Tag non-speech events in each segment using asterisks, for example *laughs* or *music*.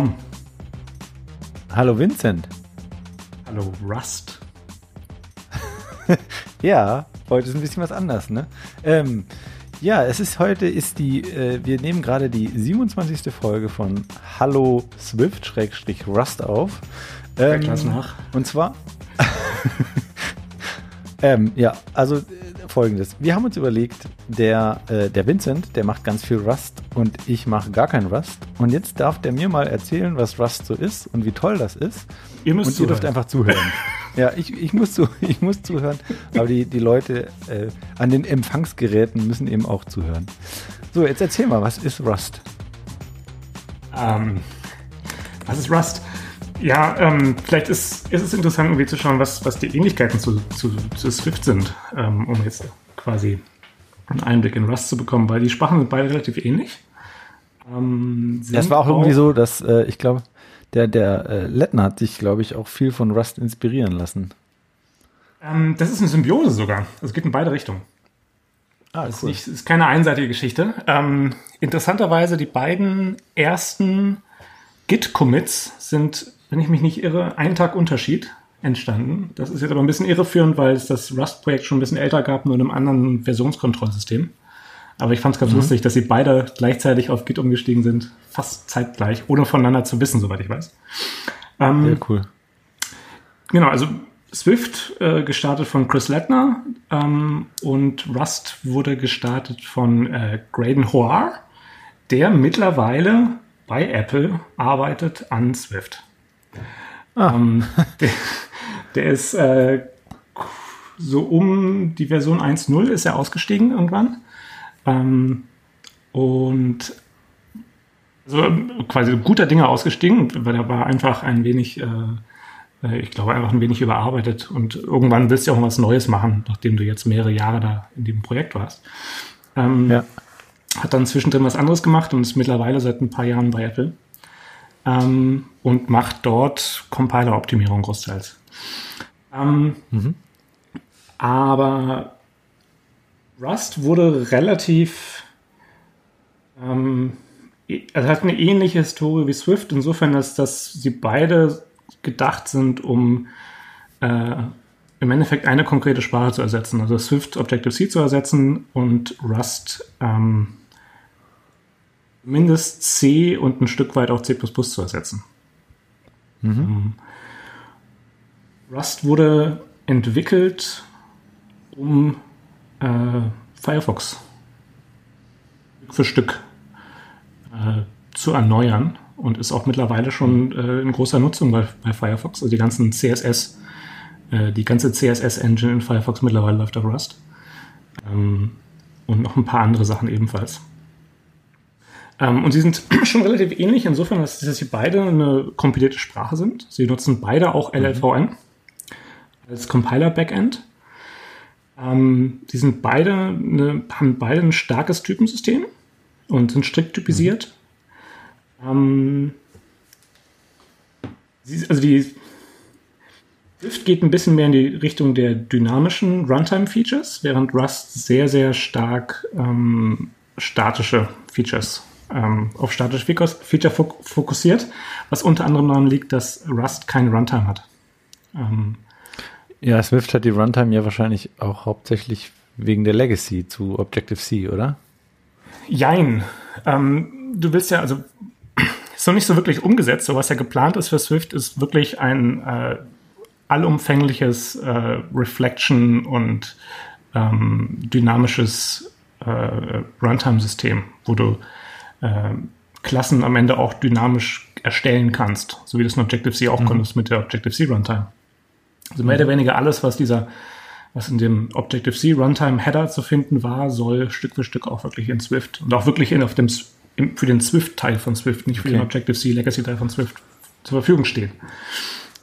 Dom. Hallo Vincent. Hallo Rust. *laughs* ja, heute ist ein bisschen was anders, ne? Ähm, ja, es ist heute ist die, äh, wir nehmen gerade die 27. Folge von Hallo Swift-Rust auf. Ähm, nach. Und zwar, *laughs* ähm, ja, also folgendes. Wir haben uns überlegt, der, äh, der Vincent, der macht ganz viel Rust und ich mache gar kein Rust. Und jetzt darf der mir mal erzählen, was Rust so ist und wie toll das ist. Ihr müsst und zuhören. ihr dürft einfach zuhören. *laughs* ja, ich, ich, muss zu, *laughs* ich muss zuhören, aber die, die Leute äh, an den Empfangsgeräten müssen eben auch zuhören. So, jetzt erzähl mal, was ist Rust? Ähm, was ist Rust? Ja, ähm, vielleicht ist, ist es interessant, irgendwie zu schauen, was, was die Ähnlichkeiten zu, zu, zu Swift sind, ähm, um jetzt quasi einen Einblick in Rust zu bekommen, weil die Sprachen sind beide relativ ähnlich. Ähm, das war auch, auch irgendwie so, dass äh, ich glaube, der, der äh, Lettner hat sich, glaube ich, auch viel von Rust inspirieren lassen. Ähm, das ist eine Symbiose sogar. Es geht in beide Richtungen. Ah, das cool. ist, nicht, ist keine einseitige Geschichte. Ähm, interessanterweise, die beiden ersten Git-Commits sind, wenn ich mich nicht irre, einen Tag Unterschied entstanden. Das ist jetzt aber ein bisschen irreführend, weil es das Rust-Projekt schon ein bisschen älter gab, nur in einem anderen Versionskontrollsystem. Aber ich fand es ganz mhm. lustig, dass sie beide gleichzeitig auf Git umgestiegen sind, fast zeitgleich, ohne voneinander zu wissen, soweit ich weiß. Ähm, Sehr cool. Genau, also Swift äh, gestartet von Chris Lettner ähm, und Rust wurde gestartet von äh, Graydon Hoare, der mittlerweile bei Apple arbeitet an Swift. Ah. Ähm, der, der, ist äh, so um die Version 1.0 ist er ausgestiegen irgendwann. Ähm, und also quasi guter Dinge ausgestiegen, weil er war einfach ein wenig, äh, äh, ich glaube, einfach ein wenig überarbeitet. Und irgendwann willst du auch was Neues machen, nachdem du jetzt mehrere Jahre da in dem Projekt warst. Ähm, ja. Hat dann zwischendrin was anderes gemacht und ist mittlerweile seit ein paar Jahren bei Apple. Ähm, und macht dort Compiler-Optimierung großteils. Ähm, mhm. Aber Rust wurde relativ, ähm, also hat eine ähnliche Historie wie Swift, insofern, dass, dass sie beide gedacht sind, um äh, im Endeffekt eine konkrete Sprache zu ersetzen. Also Swift Objective-C zu ersetzen und Rust ähm, mindestens C und ein Stück weit auch C zu ersetzen. Mhm. Ähm, Rust wurde entwickelt, um äh, Firefox Stück für Stück äh, zu erneuern und ist auch mittlerweile schon äh, in großer Nutzung bei, bei Firefox. Also die ganzen CSS, äh, die ganze CSS-Engine in Firefox mittlerweile läuft auf Rust. Ähm, und noch ein paar andere Sachen ebenfalls. Ähm, und sie sind *clears throat* schon relativ ähnlich, insofern, dass, dass, sie beide eine kompilierte Sprache sind. Sie nutzen beide auch LLVM mhm. als Compiler-Backend. Ähm, die sind beide eine, haben beide ein starkes Typensystem und sind strikt typisiert. Mhm. Ähm, also die Swift geht ein bisschen mehr in die Richtung der dynamischen Runtime-Features, während Rust sehr, sehr stark ähm, statische Features ähm, auf statische Feature fokussiert, was unter anderem daran liegt, dass Rust kein Runtime hat. Ähm, ja, Swift hat die Runtime ja wahrscheinlich auch hauptsächlich wegen der Legacy zu Objective-C, oder? Jein. Ähm, du willst ja, also *clears throat* ist noch nicht so wirklich umgesetzt. So was ja geplant ist für Swift, ist wirklich ein äh, allumfängliches äh, Reflection und ähm, dynamisches äh, Runtime-System, wo du äh, Klassen am Ende auch dynamisch erstellen kannst, so wie das in Objective-C auch mhm. konntest mit der Objective-C Runtime. Also mehr oder mhm. weniger alles, was dieser, was in dem Objective-C Runtime Header zu finden war, soll Stück für Stück auch wirklich in Swift und auch wirklich in, auf dem, für den Swift-Teil von Swift, nicht für okay. den Objective-C Legacy-Teil von Swift zur Verfügung stehen.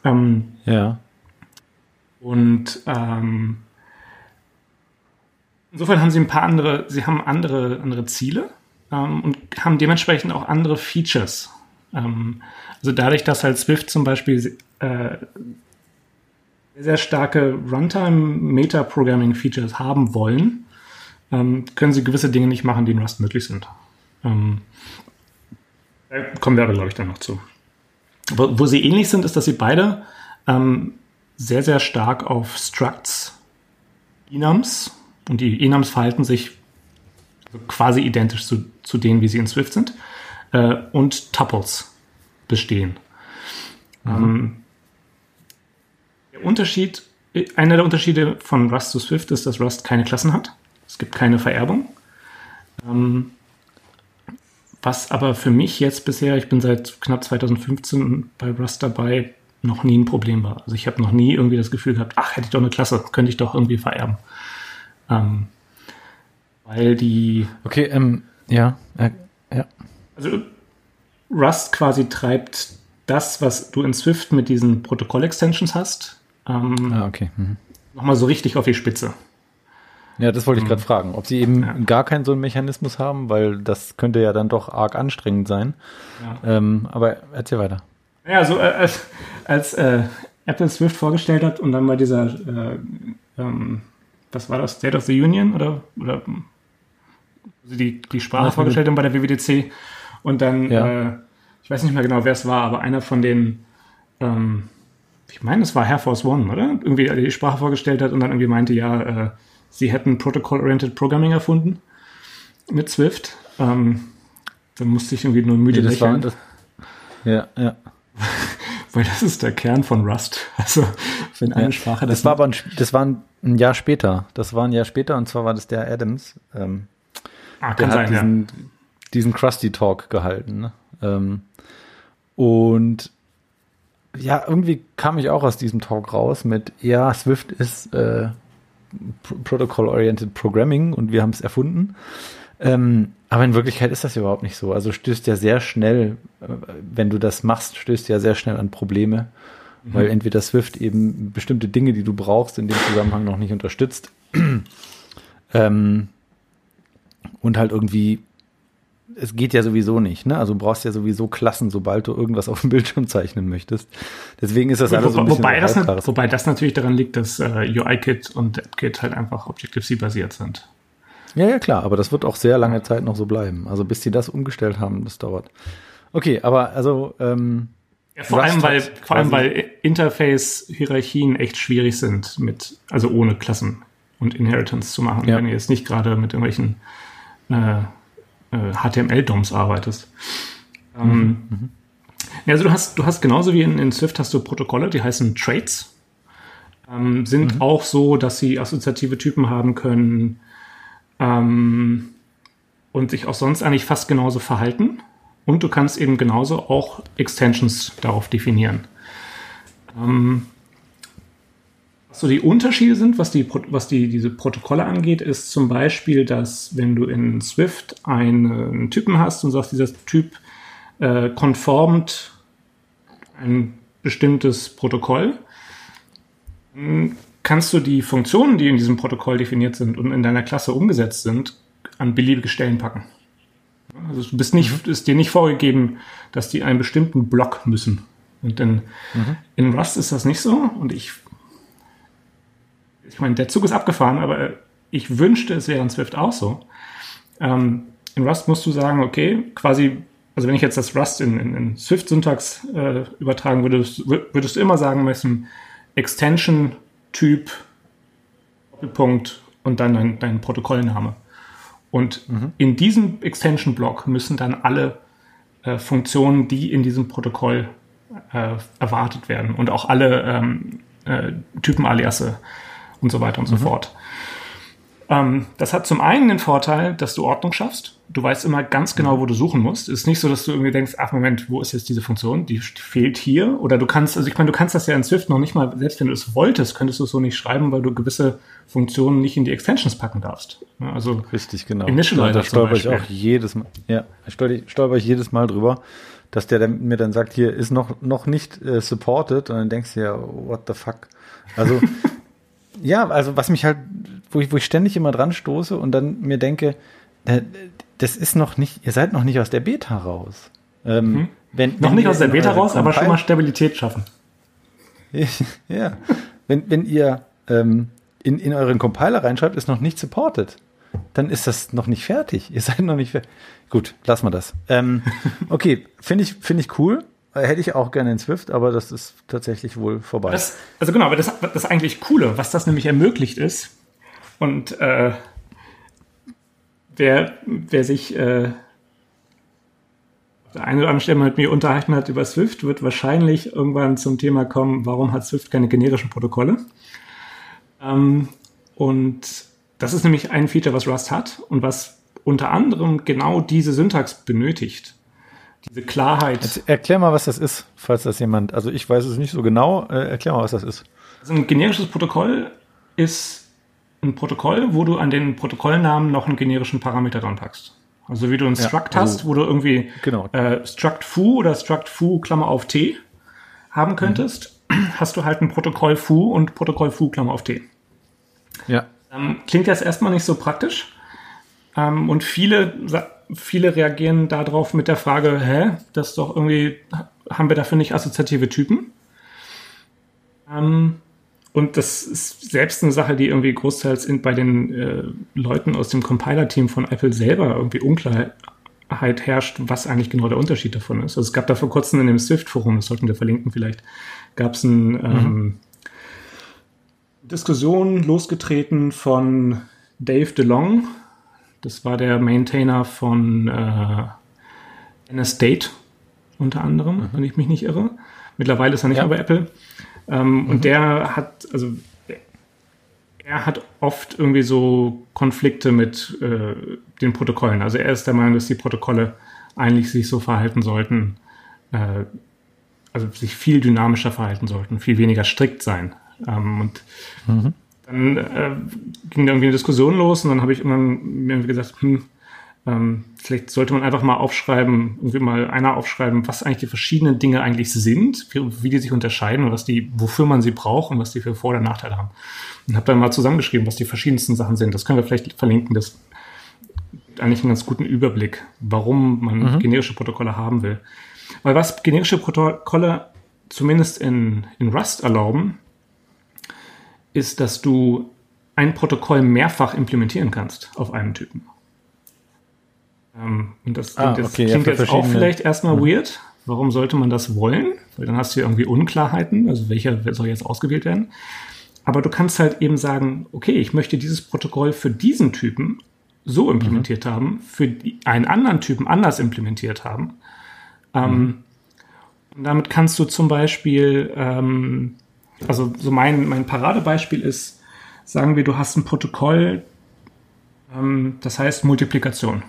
Ähm, ja. Und ähm, insofern haben sie ein paar andere, sie haben andere, andere Ziele ähm, und haben dementsprechend auch andere Features. Ähm, also dadurch, dass halt Swift zum Beispiel äh, sehr starke Runtime-Meta-Programming-Features haben wollen, ähm, können sie gewisse Dinge nicht machen, die in Rust möglich sind. Ähm, da kommen wir aber, glaube ich, dann noch zu. wo, wo sie ähnlich sind, ist, dass sie beide ähm, sehr, sehr stark auf Structs, Enums und die Enums verhalten sich quasi identisch zu, zu denen, wie sie in Swift sind, äh, und Tuples bestehen. Mhm. Ähm, der Unterschied, einer der Unterschiede von Rust zu Swift ist, dass Rust keine Klassen hat. Es gibt keine Vererbung. Ähm, was aber für mich jetzt bisher, ich bin seit knapp 2015 bei Rust dabei, noch nie ein Problem war. Also ich habe noch nie irgendwie das Gefühl gehabt, ach, hätte ich doch eine Klasse, könnte ich doch irgendwie vererben. Ähm, weil die. Okay, ähm, ja, äh, ja. Also Rust quasi treibt das, was du in Swift mit diesen Protokoll-Extensions hast, ähm, ah, okay. Mhm. nochmal so richtig auf die Spitze. Ja, das wollte ich mhm. gerade fragen, ob sie eben ja. gar keinen so einen Mechanismus haben, weil das könnte ja dann doch arg anstrengend sein. Ja. Ähm, aber erzähl weiter. Ja, so äh, als, als äh, Apple Swift vorgestellt hat und dann bei dieser, äh, ähm, was war das, State of the Union oder, oder die, die Sprache vorgestellt haben bei der WWDC und dann, ja. äh, ich weiß nicht mehr genau, wer es war, aber einer von den, ähm, ich meine, es war Air Force One, oder? Irgendwie die Sprache vorgestellt hat und dann irgendwie meinte, ja, äh, sie hätten Protocol-Oriented Programming erfunden mit Swift. Ähm, dann musste ich irgendwie nur müde ja, das war, das, Ja, ja. *laughs* Weil das ist der Kern von Rust. Also, wenn eine ja, Sprache das. Das war aber ein, das war ein Jahr später. Das war ein Jahr später und zwar war das der Adams. Ähm, ah, der hat sein, diesen, ja. diesen Krusty Talk gehalten. Ne? Ähm, und ja, irgendwie kam ich auch aus diesem Talk raus mit, ja, Swift ist äh, Protocol-Oriented Programming und wir haben es erfunden. Ähm, aber in Wirklichkeit ist das überhaupt nicht so. Also stößt ja sehr schnell, äh, wenn du das machst, stößt ja sehr schnell an Probleme, mhm. weil entweder Swift eben bestimmte Dinge, die du brauchst, in dem Zusammenhang noch nicht unterstützt. *clears throat* ähm, und halt irgendwie, es geht ja sowieso nicht, ne? Also du brauchst ja sowieso Klassen, sobald du irgendwas *laughs* auf dem Bildschirm zeichnen möchtest. Deswegen ist das alles so ein bisschen wobei, das, wobei das natürlich daran liegt, dass äh, UIKit und AppKit halt einfach Objective-C basiert sind. Ja, ja, klar, aber das wird auch sehr lange Zeit noch so bleiben. Also bis sie das umgestellt haben, das dauert. Okay, aber also ähm, ja, vor allem, weil vor allem, weil Interface-Hierarchien echt schwierig sind mit, also ohne Klassen und Inheritance zu machen, ja. wenn ihr jetzt nicht gerade mit irgendwelchen äh, äh, HTML-DOMs arbeitest. Ähm, mhm. Ähm, also du hast, du hast genauso wie in, in Swift hast du Protokolle, die heißen Traits. Ähm, sind mhm. auch so, dass sie assoziative Typen haben können, ähm, und sich auch sonst eigentlich fast genauso verhalten. Und du kannst eben genauso auch Extensions darauf definieren. Ähm, so die Unterschiede sind, was, die, was die, diese Protokolle angeht, ist zum Beispiel, dass wenn du in Swift einen Typen hast und sagst, dieser Typ äh, konformt ein bestimmtes Protokoll, kannst du die Funktionen, die in diesem Protokoll definiert sind und in deiner Klasse umgesetzt sind, an beliebige Stellen packen. Also du bist nicht, mhm. ist dir nicht vorgegeben, dass die einen bestimmten Block müssen. Und in, mhm. in Rust ist das nicht so. Und ich, ich meine, der Zug ist abgefahren, aber ich wünschte, es wäre in Swift auch so. Ähm, in Rust musst du sagen, okay, quasi, also wenn ich jetzt das Rust in, in, in Swift-Syntax äh, übertragen würde, würdest du immer sagen müssen, Extension Typ, Doppelpunkt und dann dein, dein Protokollname. Und mhm. in diesem Extension-Block müssen dann alle äh, Funktionen, die in diesem Protokoll äh, erwartet werden und auch alle ähm, äh, Typen-Aliasse und so weiter und mhm. so fort. Ähm, das hat zum einen den Vorteil, dass du Ordnung schaffst du weißt immer ganz genau, wo du suchen musst. Es ist nicht so, dass du irgendwie denkst, ach Moment, wo ist jetzt diese Funktion? Die fehlt hier. Oder du kannst, also ich meine, du kannst das ja in Swift noch nicht mal, selbst wenn du es wolltest, könntest du es so nicht schreiben, weil du gewisse Funktionen nicht in die Extensions packen darfst. Also richtig, genau. Initializer da stolper ich auch jedes Mal, ja, stolper ich jedes Mal drüber, dass der mir dann sagt, hier ist noch, noch nicht äh, supported und dann denkst du ja, what the fuck. Also, *laughs* ja, also was mich halt, wo ich, wo ich ständig immer dran stoße und dann mir denke, das ist noch nicht, ihr seid noch nicht aus der Beta raus. Ähm, mhm. wenn, noch wenn nicht aus der Beta raus, aber schon mal Stabilität schaffen. *laughs* ja, wenn, wenn ihr ähm, in, in euren Compiler reinschreibt, ist noch nicht supported, dann ist das noch nicht fertig. *laughs* Ihr seid noch nicht fertig. Gut, lassen wir das. Ähm, okay, finde ich, finde ich cool. Hätte ich auch gerne in Swift, aber das ist tatsächlich wohl vorbei. Das, also genau, aber das, das eigentlich Coole, was das nämlich ermöglicht ist, und äh, wer, wer sich äh, der eine oder andere Stelle mit mir unterhalten hat über Swift, wird wahrscheinlich irgendwann zum Thema kommen, warum hat Swift keine generischen Protokolle? Ähm, und das ist nämlich ein Feature, was Rust hat und was unter anderem genau diese Syntax benötigt. Diese Klarheit. Jetzt erklär mal, was das ist, falls das jemand, also ich weiß es nicht so genau, äh, erklär mal, was das ist. Also ein generisches Protokoll ist ein Protokoll, wo du an den Protokollnamen noch einen generischen Parameter dran packst. Also wie du ein Struct ja, also, hast, wo du irgendwie genau. äh, Struct foo oder Struct foo Klammer auf t haben könntest, mhm. *clears throat* hast du halt ein Protokoll foo und Protokoll foo Klammer auf t. Ja. Ähm, klingt jetzt erstmal nicht so praktisch. Ähm, und viele, viele reagieren darauf mit der Frage, hä, das ist doch irgendwie, haben wir dafür nicht assoziative Typen? Ähm, und das ist selbst eine Sache, die irgendwie großteils in, bei den äh, Leuten aus dem Compiler-Team von Apple selber irgendwie Unklarheit herrscht, was eigentlich genau der Unterschied davon ist. Also es gab da vor kurzem in dem Swift-Forum, das sollten wir verlinken vielleicht, gab es eine ähm, mhm. Diskussion losgetreten von Dave DeLong, das war der Maintainer von äh, NSDate unter anderem, mhm. wenn ich mich nicht irre. Mittlerweile ist er nicht ja. mehr bei Apple. Ähm, mhm. Und der hat, also er hat oft irgendwie so Konflikte mit äh, den Protokollen. Also er ist der Meinung, dass die Protokolle eigentlich sich so verhalten sollten, äh, also sich viel dynamischer verhalten sollten, viel weniger strikt sein. Ähm, und mhm. Dann äh, ging da irgendwie eine Diskussion los und dann habe ich immer mir gesagt, hm, ähm, vielleicht sollte man einfach mal aufschreiben, irgendwie mal einer aufschreiben, was eigentlich die verschiedenen Dinge eigentlich sind, wie, die sich unterscheiden und was die, wofür man sie braucht und was die für Vor- oder Nachteile haben. Und habe dann mal zusammengeschrieben, was die verschiedensten Sachen sind. Das können wir vielleicht verlinken. Das eigentlich einen ganz guten Überblick, warum man mhm. generische Protokolle haben will. Weil was generische Protokolle zumindest in, in Rust erlauben, ist, dass du ein Protokoll mehrfach implementieren kannst auf einem Typen. Ähm, und das ah, klingt, okay, jetzt, klingt ja, jetzt auch vielleicht erstmal mhm. weird. Warum sollte man das wollen? Weil dann hast du ja irgendwie Unklarheiten, also welcher soll jetzt ausgewählt werden. Aber du kannst halt eben sagen, okay, ich möchte dieses Protokoll für diesen Typen so implementiert mhm. haben, für einen anderen Typen anders implementiert haben. Ähm, mhm. Und damit kannst du zum Beispiel, ähm, also so mein, mein Paradebeispiel ist, sagen wir, du hast ein Protokoll, ähm, das heißt Multiplikation.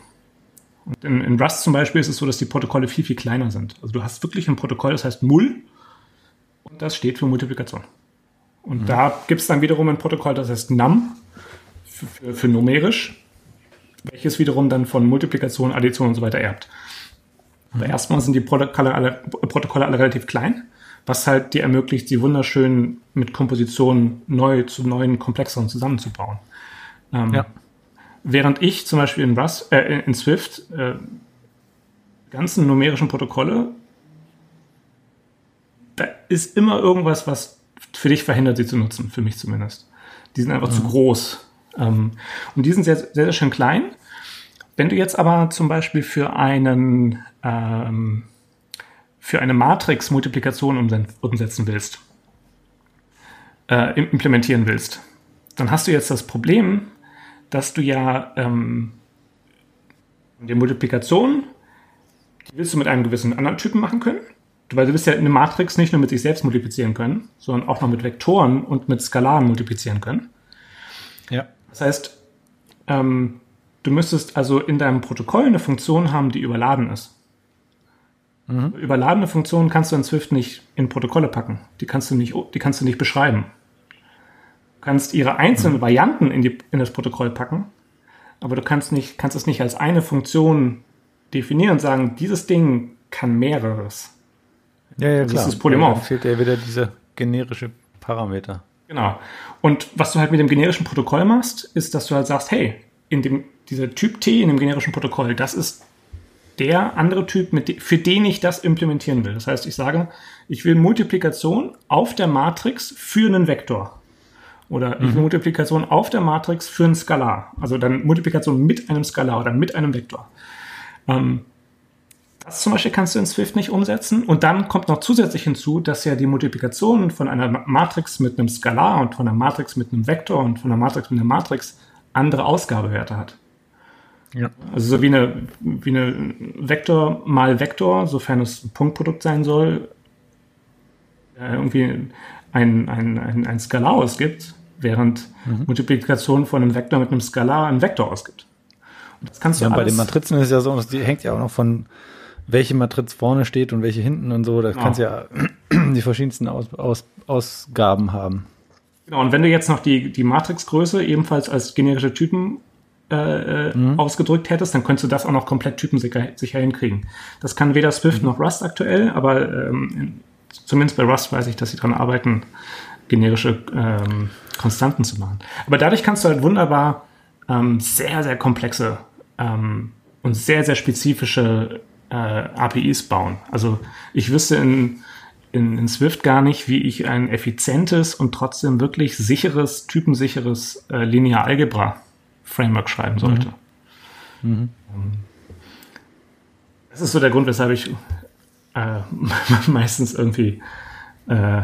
Und in, in, Rust zum Beispiel ist es so, dass die Protokolle viel, viel kleiner sind. Also du hast wirklich ein Protokoll, das heißt Mul und das steht für Multiplikation. Und mhm. da gibt es dann wiederum ein Protokoll, das heißt Num für, für, für, numerisch, welches wiederum dann von Multiplikation, Addition und so weiter erbt. Aber mhm. erstmal sind die Protokolle alle, Protokolle alle relativ klein, was halt dir ermöglicht, sie wunderschön mit Kompositionen neu zu neuen, komplexeren zusammenzubauen. Ähm, ja. Während ich zum Beispiel in, Rust, äh, in Swift äh, ganzen numerischen Protokolle, da ist immer irgendwas, was für dich verhindert, sie zu nutzen, für mich zumindest. Die sind einfach mhm. zu groß. Ähm, und die sind sehr, sehr, sehr schön klein. Wenn du jetzt aber zum Beispiel für einen ähm, für eine Matrix-Multiplikation umsetzen willst, äh, implementieren willst, dann hast du jetzt das Problem, dass du ja ähm, die Multiplikation, die willst du mit einem gewissen anderen Typen machen können. Weil du willst ja eine Matrix nicht nur mit sich selbst multiplizieren können, sondern auch noch mit Vektoren und mit Skalaren multiplizieren können. Ja. Das heißt, ähm, du müsstest also in deinem Protokoll eine Funktion haben, die überladen ist. Mhm. Überladene Funktionen kannst du in Swift nicht in Protokolle packen. Die kannst du nicht, die kannst du nicht beschreiben kannst ihre einzelnen Varianten in, die, in das Protokoll packen, aber du kannst, nicht, kannst es nicht als eine Funktion definieren und sagen, dieses Ding kann mehreres. Ja, ja, also klar. Das ist polymorph. Ja, fehlt ja wieder dieser generische Parameter. Genau. Und was du halt mit dem generischen Protokoll machst, ist, dass du halt sagst, hey, in dem, dieser Typ T in dem generischen Protokoll, das ist der andere Typ, mit für den ich das implementieren will. Das heißt, ich sage, ich will Multiplikation auf der Matrix für einen Vektor. Oder mhm. Multiplikation auf der Matrix für ein Skalar. Also dann Multiplikation mit einem Skalar oder mit einem Vektor. Ähm, Das zum Beispiel kannst du in Swift nicht umsetzen. Und dann kommt noch zusätzlich hinzu, dass ja die Multiplikation von einer Matrix mit einem Skalar und von einer Matrix mit einem Vektor und von einer Matrix mit einer Matrix andere Ausgabewerte hat. Ja. Also so wie eine, wie eine Vektor mal Vektor, sofern es ein Punktprodukt sein soll, äh, irgendwie ein, ein, ein, ein Skalar ausgibt, während mhm. Multiplikation von einem Vektor mit einem Skalar einen Vektor ausgibt. Und das kannst du ja, bei den Matrizen ist es ja so, die hängt ja auch noch von welche Matriz vorne steht und welche hinten und so. Da genau. kannst du ja *clears throat* die verschiedensten Aus, Aus, Ausgaben haben. Genau, und wenn du jetzt noch die, die Matrixgröße ebenfalls als generische Typen äh, äh, mhm. ausgedrückt hättest, dann könntest du das auch noch komplett typensicher sicher hinkriegen. Das kann weder Swift mhm. noch Rust aktuell, aber ähm, zumindest bei Rust weiß ich, dass sie daran arbeiten, generische ähm, Konstanten zu machen. Aber dadurch kannst du halt wunderbar ähm, sehr, sehr komplexe ähm, und sehr, sehr spezifische äh, APIs bauen. Also ich wüsste in, in, in Swift gar nicht, wie ich ein effizientes und trotzdem wirklich sicheres, typensicheres äh, Linear Algebra Framework schreiben sollte. Mhm. Mhm. Das ist so der Grund, weshalb ich äh, *laughs* meistens irgendwie äh,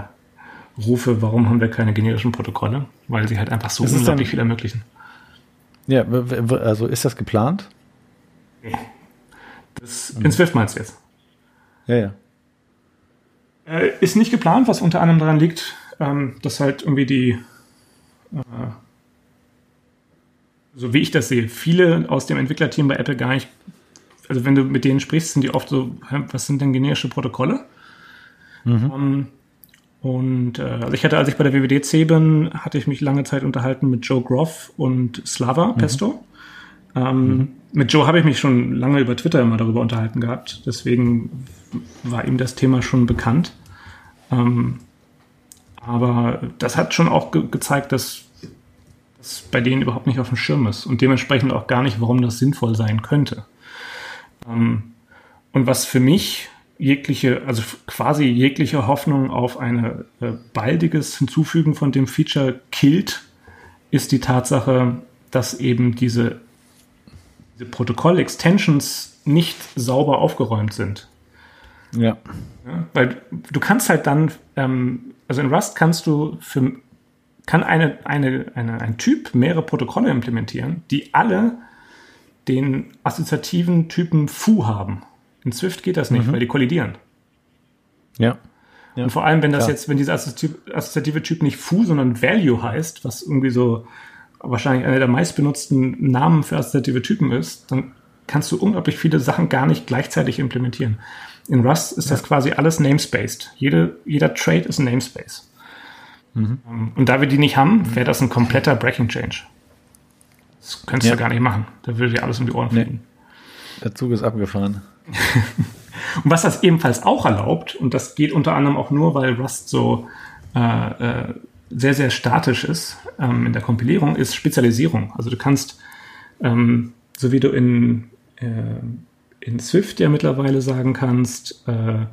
rufe, warum haben wir keine generischen Protokolle? Weil sie halt einfach so unglaublich viel ermöglichen. Ja, also ist das geplant? Nee. Das, in Swift meinst du jetzt? Ja, ja. Äh, ist nicht geplant, was unter anderem daran liegt, ähm, dass halt irgendwie die, äh, so wie ich das sehe, viele aus dem Entwicklerteam bei Apple gar nicht, also wenn du mit denen sprichst, sind die oft so, was sind denn generische Protokolle? Mhm. Um, ähm, und äh, also ich hatte, als ich bei der WWDC bin, hatte ich mich lange Zeit unterhalten mit Joe Groff und Slava mhm. Pesto. Ähm, mhm. Mit Joe habe ich mich schon lange über Twitter immer darüber unterhalten gehabt. Deswegen war ihm das Thema schon bekannt. Ähm, aber das hat schon auch ge gezeigt, dass das bei denen überhaupt nicht auf dem Schirm ist und dementsprechend auch gar nicht, warum das sinnvoll sein könnte. Ähm, und was für mich jegliche, also quasi jegliche Hoffnung auf ein äh, baldiges Hinzufügen von dem Feature killt, ist die Tatsache, dass eben diese, diese Protokoll-Extensions nicht sauber aufgeräumt sind. Ja. ja. Weil du kannst halt dann, ähm, also in Rust kannst du für, kann eine, eine, eine, ein Typ mehrere Protokolle implementieren, die alle den assoziativen Typen foo haben. In Swift geht das nicht, mhm. weil die kollidieren. Ja. ja. Und vor allem, wenn das Klar. jetzt, wenn dieser assoziative Typ nicht foo, sondern value heißt, was irgendwie so wahrscheinlich einer der meistbenutzten Namen für assoziative Typen ist, dann kannst du unglaublich viele Sachen gar nicht gleichzeitig implementieren. In Rust ist ja. das quasi alles namespaced. Jede, jeder Trade ist ein Namespace. Mhm. Und da wir die nicht haben, wäre das ein kompletter Breaking Change. Das könntest ja. du gar nicht machen. Da würde dir alles um die Ohren fliegen. Nee. Der Zug ist abgefahren. *laughs* und was das ebenfalls auch erlaubt, und das geht unter anderem auch nur, weil Rust so äh, äh, sehr, sehr statisch ist ähm, in der Kompilierung, ist Spezialisierung. Also du kannst, ähm, so wie du in, äh, in Swift ja mittlerweile sagen kannst, äh,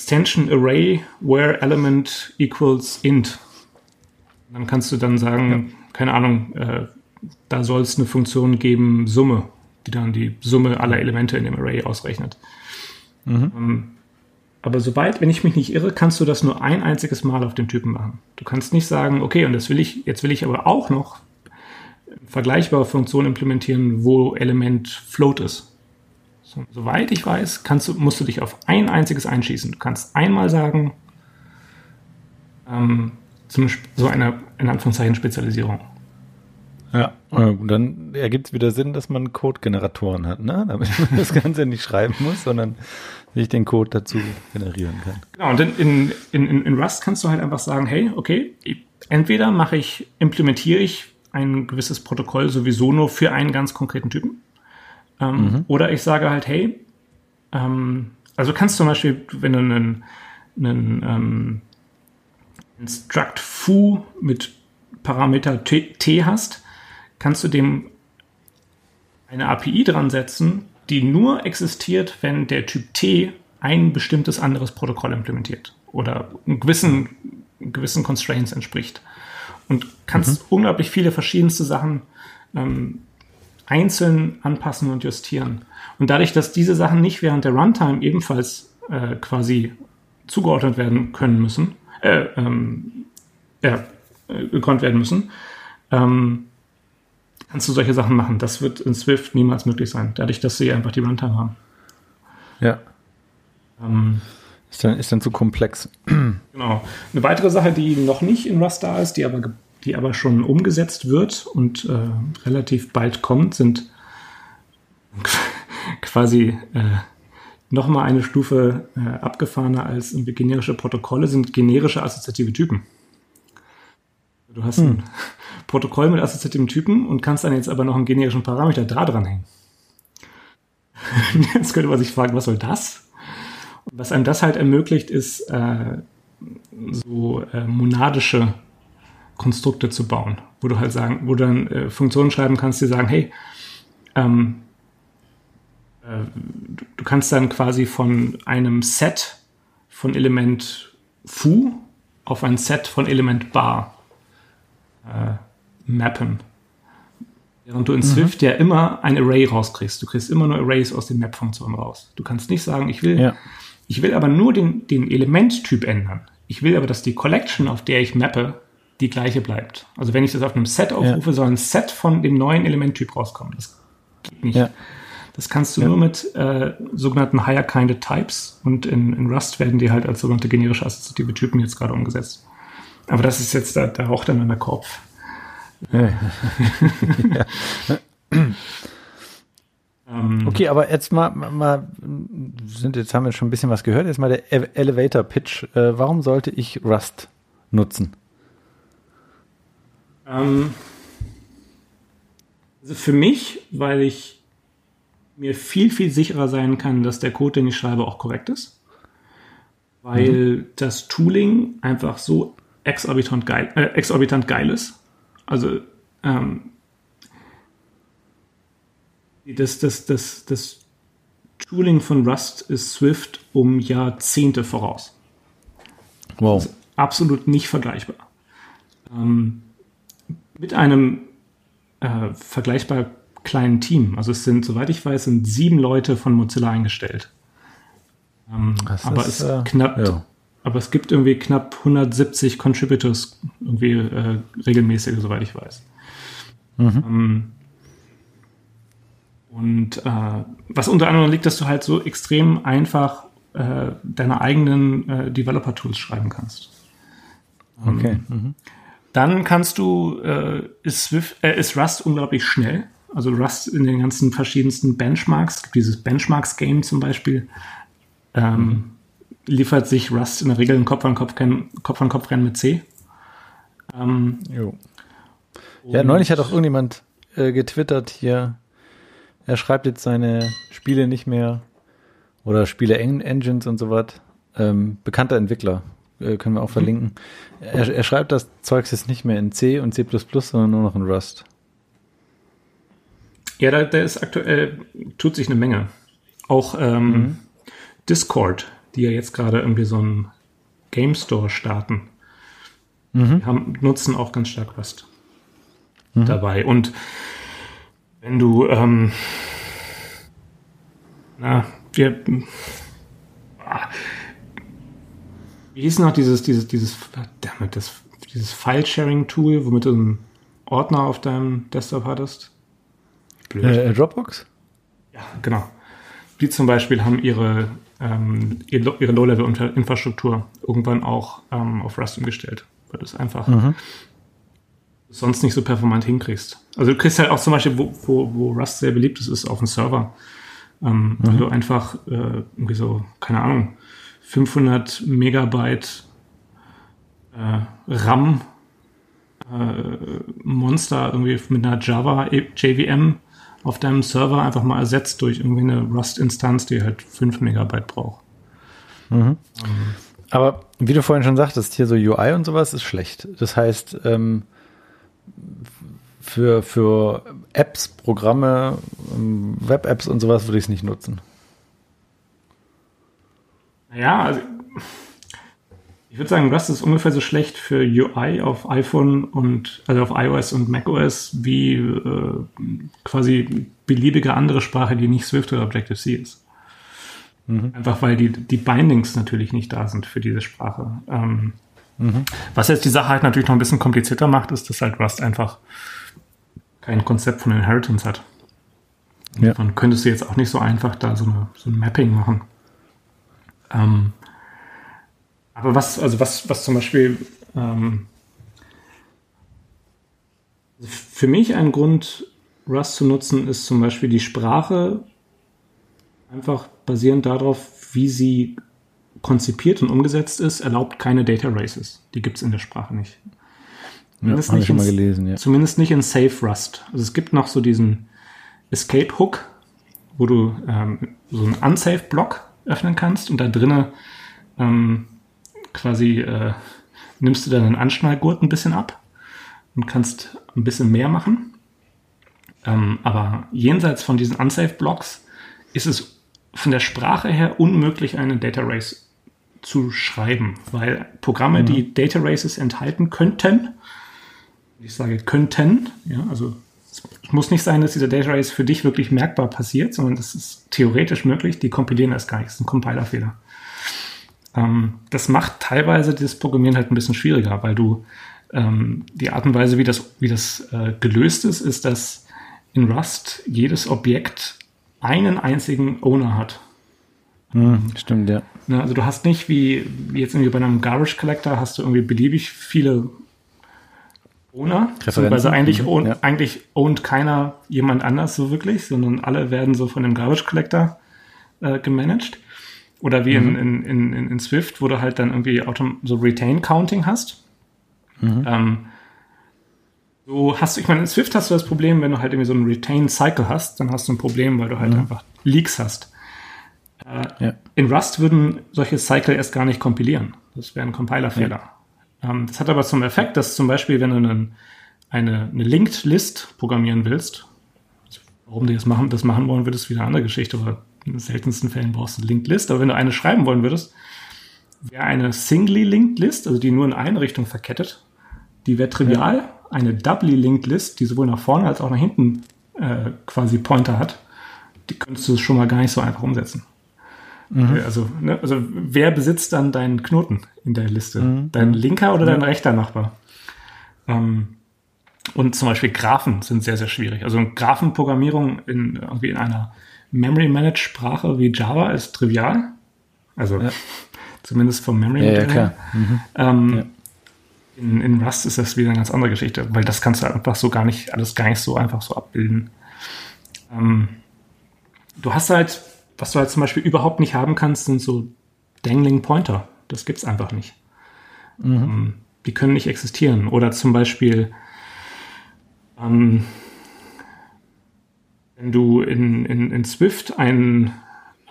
Extension Array where element equals int. Dann kannst du dann sagen, ja. keine Ahnung, äh, da soll es eine Funktion geben, Summe die dann die Summe aller Elemente in dem Array ausrechnet. Mhm. Ähm, aber sobald, wenn ich mich nicht irre, kannst du das nur ein einziges Mal auf den Typen machen. Du kannst nicht sagen, okay, und das will ich, jetzt will ich aber auch noch vergleichbare Funktionen implementieren, wo Element Float ist. So, soweit ich weiß, kannst du, musst du dich auf ein einziges einschießen. Du kannst einmal sagen, ähm, zum, so eine, in Anführungszeichen, Spezialisierung. Ja, und dann ergibt es wieder Sinn, dass man Code-Generatoren hat, ne? damit man das Ganze nicht schreiben muss, sondern sich den Code dazu generieren kann. Genau, und in, in, in, in Rust kannst du halt einfach sagen, hey, okay, entweder mache ich, implementiere ich ein gewisses Protokoll sowieso nur für einen ganz konkreten Typen, ähm, mhm. oder ich sage halt, hey, ähm, also kannst zum Beispiel, wenn du einen, einen ähm, Struct foo mit Parameter t, t hast, kannst du dem eine API dran setzen, die nur existiert, wenn der Typ T ein bestimmtes anderes Protokoll implementiert oder gewissen, gewissen Constraints entspricht. Und kannst mhm. unglaublich viele verschiedenste Sachen ähm, einzeln anpassen und justieren. Und dadurch, dass diese Sachen nicht während der Runtime ebenfalls äh, quasi zugeordnet werden können müssen, äh, ähm, äh, gekonnt werden müssen, ähm, kannst du solche Sachen machen. Das wird in Swift niemals möglich sein, dadurch, dass sie einfach die Runtime haben. Ja. Ähm, ist, dann, ist dann zu komplex. Genau. Eine weitere Sache, die noch nicht in Rust da ist, die aber, die aber schon umgesetzt wird und äh, relativ bald kommt, sind *laughs* quasi äh, nochmal eine Stufe äh, abgefahrener als generische Protokolle, sind generische assoziative Typen. Du hast hm. ein *laughs* Protokoll mit assoziativen Typen und kannst dann jetzt aber noch einen generischen Parameter da dranhängen. *laughs* jetzt könnte man sich fragen, was soll das? Und was einem das halt ermöglicht, ist äh, so äh, monadische Konstrukte zu bauen, wo du halt sagen, wo du dann äh, Funktionen schreiben kannst, die sagen, hey, ähm, äh, du, kannst dann quasi von einem Set von Element foo auf ein Set von Element bar äh, mappen. Während du in mhm. Swift ja immer ein Array rauskriegst. Du kriegst immer nur Arrays aus den Map-Funktionen raus. Du kannst nicht sagen, ich will, ja. ich will aber nur den, den Elementtyp ändern. Ich will aber, dass die Collection, auf der ich mappe, die gleiche bleibt. Also wenn ich das auf einem Set aufrufe, ja. soll ein Set von dem neuen Elementtyp rauskommen. Das geht nicht. Ja. Das kannst du nur mit äh, sogenannten Higher Kinded Types und in, in Rust werden die halt als sogenannte generische assoziative Typen jetzt gerade umgesetzt. Aber das ist jetzt, da, da raucht dann der Kopf. Ähm. okay, aber jetzt mal, mal sind jetzt haben wir schon ein bisschen was gehört. Jetzt mal der Elevator Pitch. Äh, warum sollte ich Rust nutzen? Ähm, also für mich, weil ich mir viel, viel sicherer sein kann, dass der Code, den ich schreibe, auch korrekt ist. Weil mhm. das Tooling einfach so exorbitant geil, äh, exorbitant geil ist. Also ähm, das, das, das, das Tooling von Rust ist Swift um Jahrzehnte voraus. Wow. absolut nicht vergleichbar. Ähm, mit einem äh, vergleichbar kleinen Team. Also es sind, soweit ich weiß, sind sieben Leute von Mozilla eingestellt. Ähm, aber ist, es äh, knapp, ja aber es gibt irgendwie knapp 170 Contributors irgendwie äh, regelmäßig, soweit ich weiß. Mhm. Ähm, und äh, was unter anderem liegt, dass du halt so extrem einfach äh, deine eigenen äh, Developer-Tools schreiben kannst. Ähm, okay. Mhm. Dann kannst du, äh, ist, Swift, äh, ist Rust unglaublich schnell. Also Rust in den ganzen verschiedensten Benchmarks, es gibt dieses Benchmarks-Game zum Beispiel. Ähm, mhm liefert sich Rust in der Regel ein Kopf-an-Kopf-Rennen Kopf Kopf mit C. Ähm. Ja, neulich hat auch irgendjemand äh, getwittert hier, er schreibt jetzt seine Spiele nicht mehr oder Spiele-Engines und so was. Ähm, bekannter Entwickler, äh, können wir auch verlinken. Er, er, schreibt das Zeugs jetzt nicht mehr in C und C++, sondern nur noch in Rust. Ja, da, da ist aktuell, tut sich eine Menge. Auch ähm, mhm. Discord die ja jetzt gerade irgendwie so einen Game Store starten, mhm. haben, nutzen auch ganz stark Rust mhm. dabei. Und wenn du, ähm, na, wir, wie hieß noch dieses, dieses, dieses, damit das, dieses File-Sharing-Tool, womit du einen Ordner auf deinem Desktop hattest? Blöd. Äh, Dropbox? Ja, genau. Die zum Beispiel haben ihre ähm, ihre Low-Level-Infrastruktur irgendwann auch ähm, auf Rust umgestellt, weil du es einfach mhm. sonst nicht so performant hinkriegst. Also du kriegst halt auch zum Beispiel, wo, wo, wo Rust sehr beliebt ist, ist auf dem Server. Ähm, mhm. Weil du einfach äh, irgendwie so, keine Ahnung, 500 Megabyte äh, RAM äh, Monster irgendwie mit einer Java JVM auf deinem Server einfach mal ersetzt durch irgendwie eine Rust-Instanz, die halt 5 Megabyte braucht. Mhm. Ähm. Aber wie du vorhin schon sagtest, hier so UI und sowas ist schlecht. Das heißt, ähm, für, für Apps, Programme, ähm, Web-Apps und sowas würde ich es nicht nutzen. Ja, also Ich würde sagen, Rust ist ungefähr so schlecht für UI auf iPhone und also auf iOS und macOS wie äh, quasi beliebige andere Sprache, die nicht Swift oder Objective-C ist. Mhm. Einfach weil die, die Bindings natürlich nicht da sind für diese Sprache. Ähm, mhm. Was jetzt die Sache halt natürlich noch ein bisschen komplizierter macht, ist, dass halt Rust einfach kein Konzept von Inheritance hat. Ja. Dann könntest du jetzt auch nicht so einfach da so, eine, so ein Mapping machen. Ähm, aber was, also was, was zum Beispiel ähm, für mich ein Grund, Rust zu nutzen, ist zum Beispiel die Sprache einfach basierend darauf, wie sie konzipiert und umgesetzt ist, erlaubt keine Data Races. Die gibt es in der Sprache nicht. Zumindest, ja, nicht in, gelesen, ja. zumindest nicht in Safe Rust. Also es gibt noch so diesen Escape Hook, wo du ähm, so einen Unsafe Block öffnen kannst und da drinnen ähm, quasi äh, nimmst du dann den Anschnallgurt ein bisschen ab und kannst ein bisschen mehr machen. Ähm, aber jenseits von diesen Unsafe Blocks ist es von der Sprache her unmöglich, einen Data Race zu schreiben, weil Programme, mhm. die Data Races enthalten könnten, ich sage könnten, ja, also es muss nicht sein, dass dieser Data Race für dich wirklich merkbar passiert, sondern das ist theoretisch möglich, die kompilieren das gar nicht, das ist ein Compilerfehler. Ähm, das macht teilweise das Programmieren halt ein bisschen schwieriger, weil du ähm, die Art und Weise, wie das, wie das äh, gelöst ist, ist, dass in Rust jedes Objekt einen einzigen Owner hat. Hm, stimmt, ja. Also du hast nicht wie, wie jetzt irgendwie bei einem Garbage Collector hast du irgendwie beliebig viele Owner. Also eigentlich, mhm, own, ja. eigentlich ownt keiner jemand anders so wirklich, sondern alle werden so von dem Garbage Collector äh, gemanagt. Oder wie mhm. in, in, in, in Swift, wo du halt dann irgendwie Autom so Retain Counting hast. Mhm. Ähm, so hast du, ich meine, in Swift hast du das Problem, wenn du halt irgendwie so einen Retain Cycle hast, dann hast du ein Problem, weil du halt mhm. einfach Leaks hast. Äh, ja. In Rust würden solche Cycle erst gar nicht kompilieren. Das wäre ein Compilerfehler. Ja. Ähm, das hat aber zum Effekt, dass zum Beispiel, wenn du einen, eine, eine Linked List programmieren willst, warum du das machen, das machen wollen würdest, ist wieder eine andere Geschichte, aber in den seltensten Fällen brauchst du Linked List. Aber wenn du eine schreiben wollen würdest, wäre eine Singly Linked List, also die nur in eine Richtung verkettet, die wäre trivial. Ja. Eine Doubly Linked List, die sowohl nach vorne als auch nach hinten äh, quasi Pointer hat, die könntest du schon mal gar nicht so einfach umsetzen. Mhm. Äh, also, ne, also wer besitzt dann deinen Knoten in der Liste? Mhm. Dein linker oder dein rechter Nachbar? Ähm, und zum Beispiel Graphen sind sehr, sehr schwierig. Also Graphenprogrammierung in, irgendwie in einer Memory-Managed-Sprache wie Java ist trivial. Also ja. *laughs* zumindest vom memory ja, ja. Mhm. Ähm, in, in, Rust ist das wieder eine ganz andere Geschichte, weil das kannst du einfach so gar nicht, alles gar nicht so einfach so abbilden. Ähm, du hast halt, was du halt zum Beispiel überhaupt nicht haben kannst, sind so Dangling Pointer. Das gibt's einfach nicht. Mhm. Ähm, die können nicht existieren. Oder zum Beispiel, ähm, wenn du in, in, in Swift einen,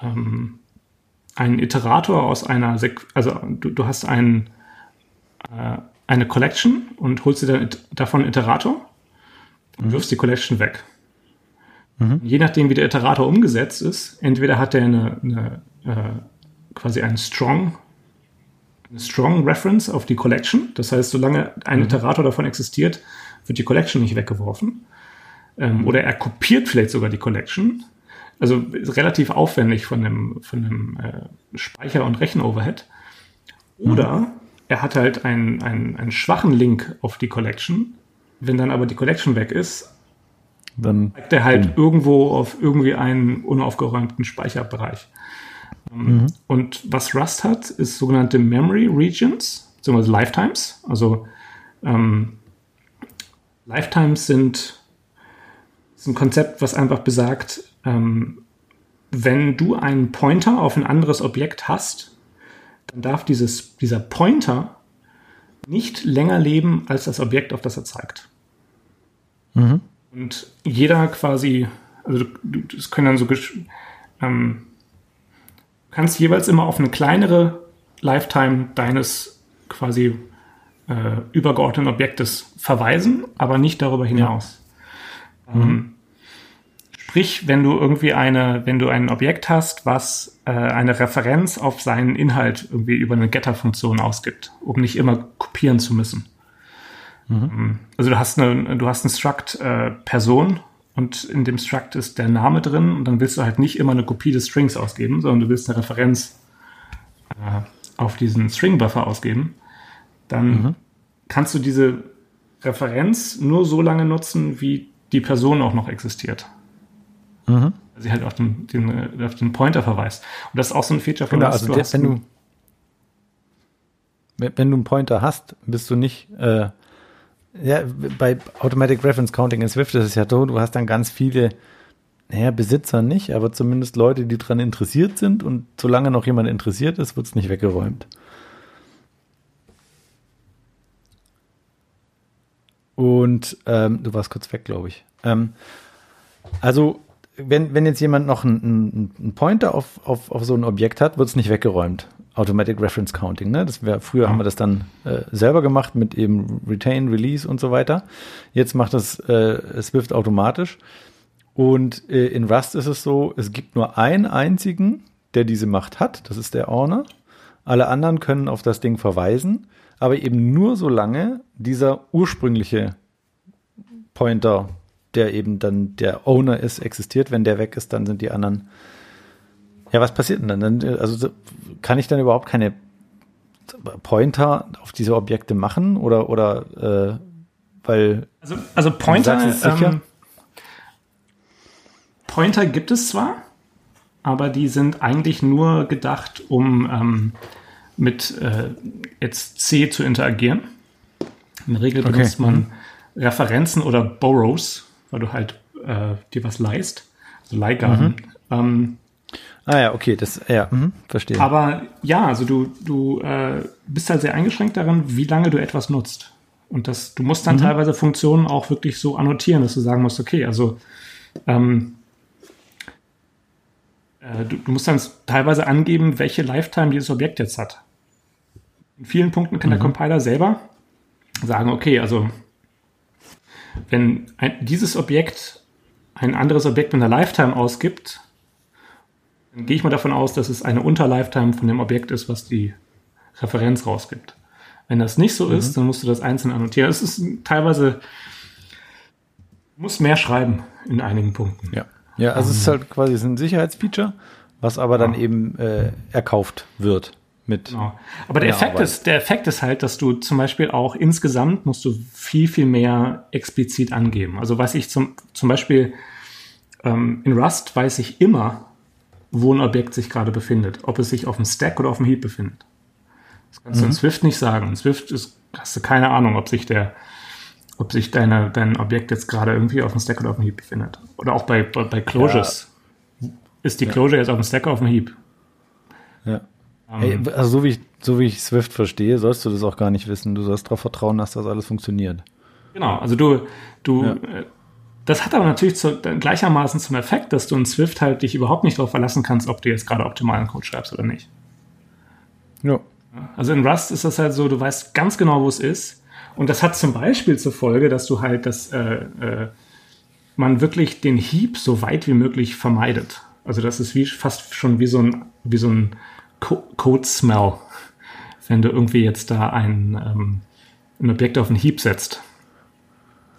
ähm, einen Iterator aus einer, Sek also du, du hast einen, äh, eine Collection und holst dir dann davon einen Iterator und mhm. wirfst die Collection weg. Mhm. Je nachdem, wie der Iterator umgesetzt ist, entweder hat er eine, eine äh, quasi einen Strong, eine Strong Reference auf die Collection. Das heißt, solange ein mhm. Iterator davon existiert, wird die Collection nicht weggeworfen. Ähm, oder er kopiert vielleicht sogar die Collection. Also relativ aufwendig von dem, von dem äh, Speicher- und Rechenoverhead. Oder mhm. er hat halt einen, einen, einen schwachen Link auf die Collection. Wenn dann aber die Collection weg ist, dann zeigt er halt mhm. irgendwo auf irgendwie einen unaufgeräumten Speicherbereich. Ähm, mhm. Und was Rust hat, ist sogenannte Memory Regions, beziehungsweise Lifetimes. Also ähm, Lifetimes sind ist ein Konzept, was einfach besagt, ähm, wenn du einen Pointer auf ein anderes Objekt hast, dann darf dieses, dieser Pointer nicht länger leben als das Objekt, auf das er zeigt. Mhm. Und jeder quasi, also du, das können dann so, ähm, kannst jeweils immer auf eine kleinere Lifetime deines quasi äh, übergeordneten Objektes verweisen, aber nicht darüber hinaus. Ja. Mhm. Sprich, wenn du irgendwie eine, wenn du ein Objekt hast, was äh, eine Referenz auf seinen Inhalt irgendwie über eine Getter-Funktion ausgibt, um nicht immer kopieren zu müssen. Mhm. Also du hast eine, du hast ein Struct äh, Person und in dem Struct ist der Name drin und dann willst du halt nicht immer eine Kopie des Strings ausgeben, sondern du willst eine Referenz äh, auf diesen String-Buffer ausgeben. Dann mhm. kannst du diese Referenz nur so lange nutzen, wie die Person auch noch existiert. Mhm. Sie halt auf den, den, auf den Pointer verweist. Und das ist auch so ein Feature von genau, also der, wenn du wenn du einen Pointer hast, bist du nicht äh, ja, bei Automatic Reference Counting in Swift ist es ja so, du hast dann ganz viele, naja, Besitzer nicht, aber zumindest Leute, die daran interessiert sind und solange noch jemand interessiert ist, wird es nicht weggeräumt. Und ähm, du warst kurz weg, glaube ich. Ähm, also, wenn, wenn jetzt jemand noch einen, einen Pointer auf, auf, auf so ein Objekt hat, wird es nicht weggeräumt. Automatic Reference Counting. Ne? Das wär, früher haben wir das dann äh, selber gemacht mit eben Retain, Release und so weiter. Jetzt macht das äh, Swift automatisch. Und äh, in Rust ist es so, es gibt nur einen einzigen, der diese Macht hat. Das ist der Owner. Alle anderen können auf das Ding verweisen aber eben nur solange dieser ursprüngliche Pointer, der eben dann der Owner ist, existiert. Wenn der weg ist, dann sind die anderen. Ja, was passiert denn dann? Also kann ich dann überhaupt keine Pointer auf diese Objekte machen oder oder äh, weil also, also Pointer ähm, Pointer gibt es zwar, aber die sind eigentlich nur gedacht, um ähm, mit äh, jetzt C zu interagieren. In der Regel benutzt okay. man mhm. Referenzen oder Borrows, weil du halt äh, dir was leist, also Leihgaben. Mhm. Ähm, ah ja, okay, das, ja, mh, verstehe. Aber ja, also du, du äh, bist halt sehr eingeschränkt darin, wie lange du etwas nutzt. Und das, du musst dann mhm. teilweise Funktionen auch wirklich so annotieren, dass du sagen musst, okay, also ähm, äh, du, du musst dann teilweise angeben, welche Lifetime dieses Objekt jetzt hat. In vielen Punkten kann mhm. der Compiler selber sagen, okay, also wenn ein, dieses Objekt ein anderes Objekt mit einer Lifetime ausgibt, dann gehe ich mal davon aus, dass es eine Unterlifetime von dem Objekt ist, was die Referenz rausgibt. Wenn das nicht so mhm. ist, dann musst du das einzeln annotieren. Es ist teilweise, muss mehr schreiben in einigen Punkten. Ja, ja also um, es ist halt quasi ein Sicherheitsfeature, was aber dann ja. eben äh, erkauft wird mit. Genau. Aber der Effekt, ist, der Effekt ist halt, dass du zum Beispiel auch insgesamt musst du viel, viel mehr explizit angeben. Also weiß ich zum, zum Beispiel ähm, in Rust weiß ich immer, wo ein Objekt sich gerade befindet. Ob es sich auf dem Stack oder auf dem Heap befindet. Das kannst mhm. du in mhm. Swift nicht sagen. In Swift ist, hast du keine Ahnung, ob sich der, ob sich deine, dein Objekt jetzt gerade irgendwie auf dem Stack oder auf dem Heap befindet. Oder auch bei, bei, bei Closures. Ja. Ist die Closure ja. jetzt auf dem Stack oder auf dem Heap? Ja. Hey, ähm. also so wie, ich, so wie ich Swift verstehe, sollst du das auch gar nicht wissen. Du sollst darauf vertrauen, dass das alles funktioniert. Genau, also du, du, ja. Das hat aber natürlich zu, gleichermaßen zum Effekt, dass du in Swift halt dich überhaupt nicht darauf verlassen kannst, ob du jetzt gerade optimalen Code schreibst oder nicht. Ja. Also in Rust ist das halt so, du weißt ganz genau, wo es ist. Und das hat zum Beispiel zur Folge, dass du halt, dass äh, äh, man wirklich den Heap so weit wie möglich vermeidet. Also das ist wie fast schon wie so ein, wie so ein Code Smell, wenn du irgendwie jetzt da ein, ähm, ein Objekt auf einen Heap setzt.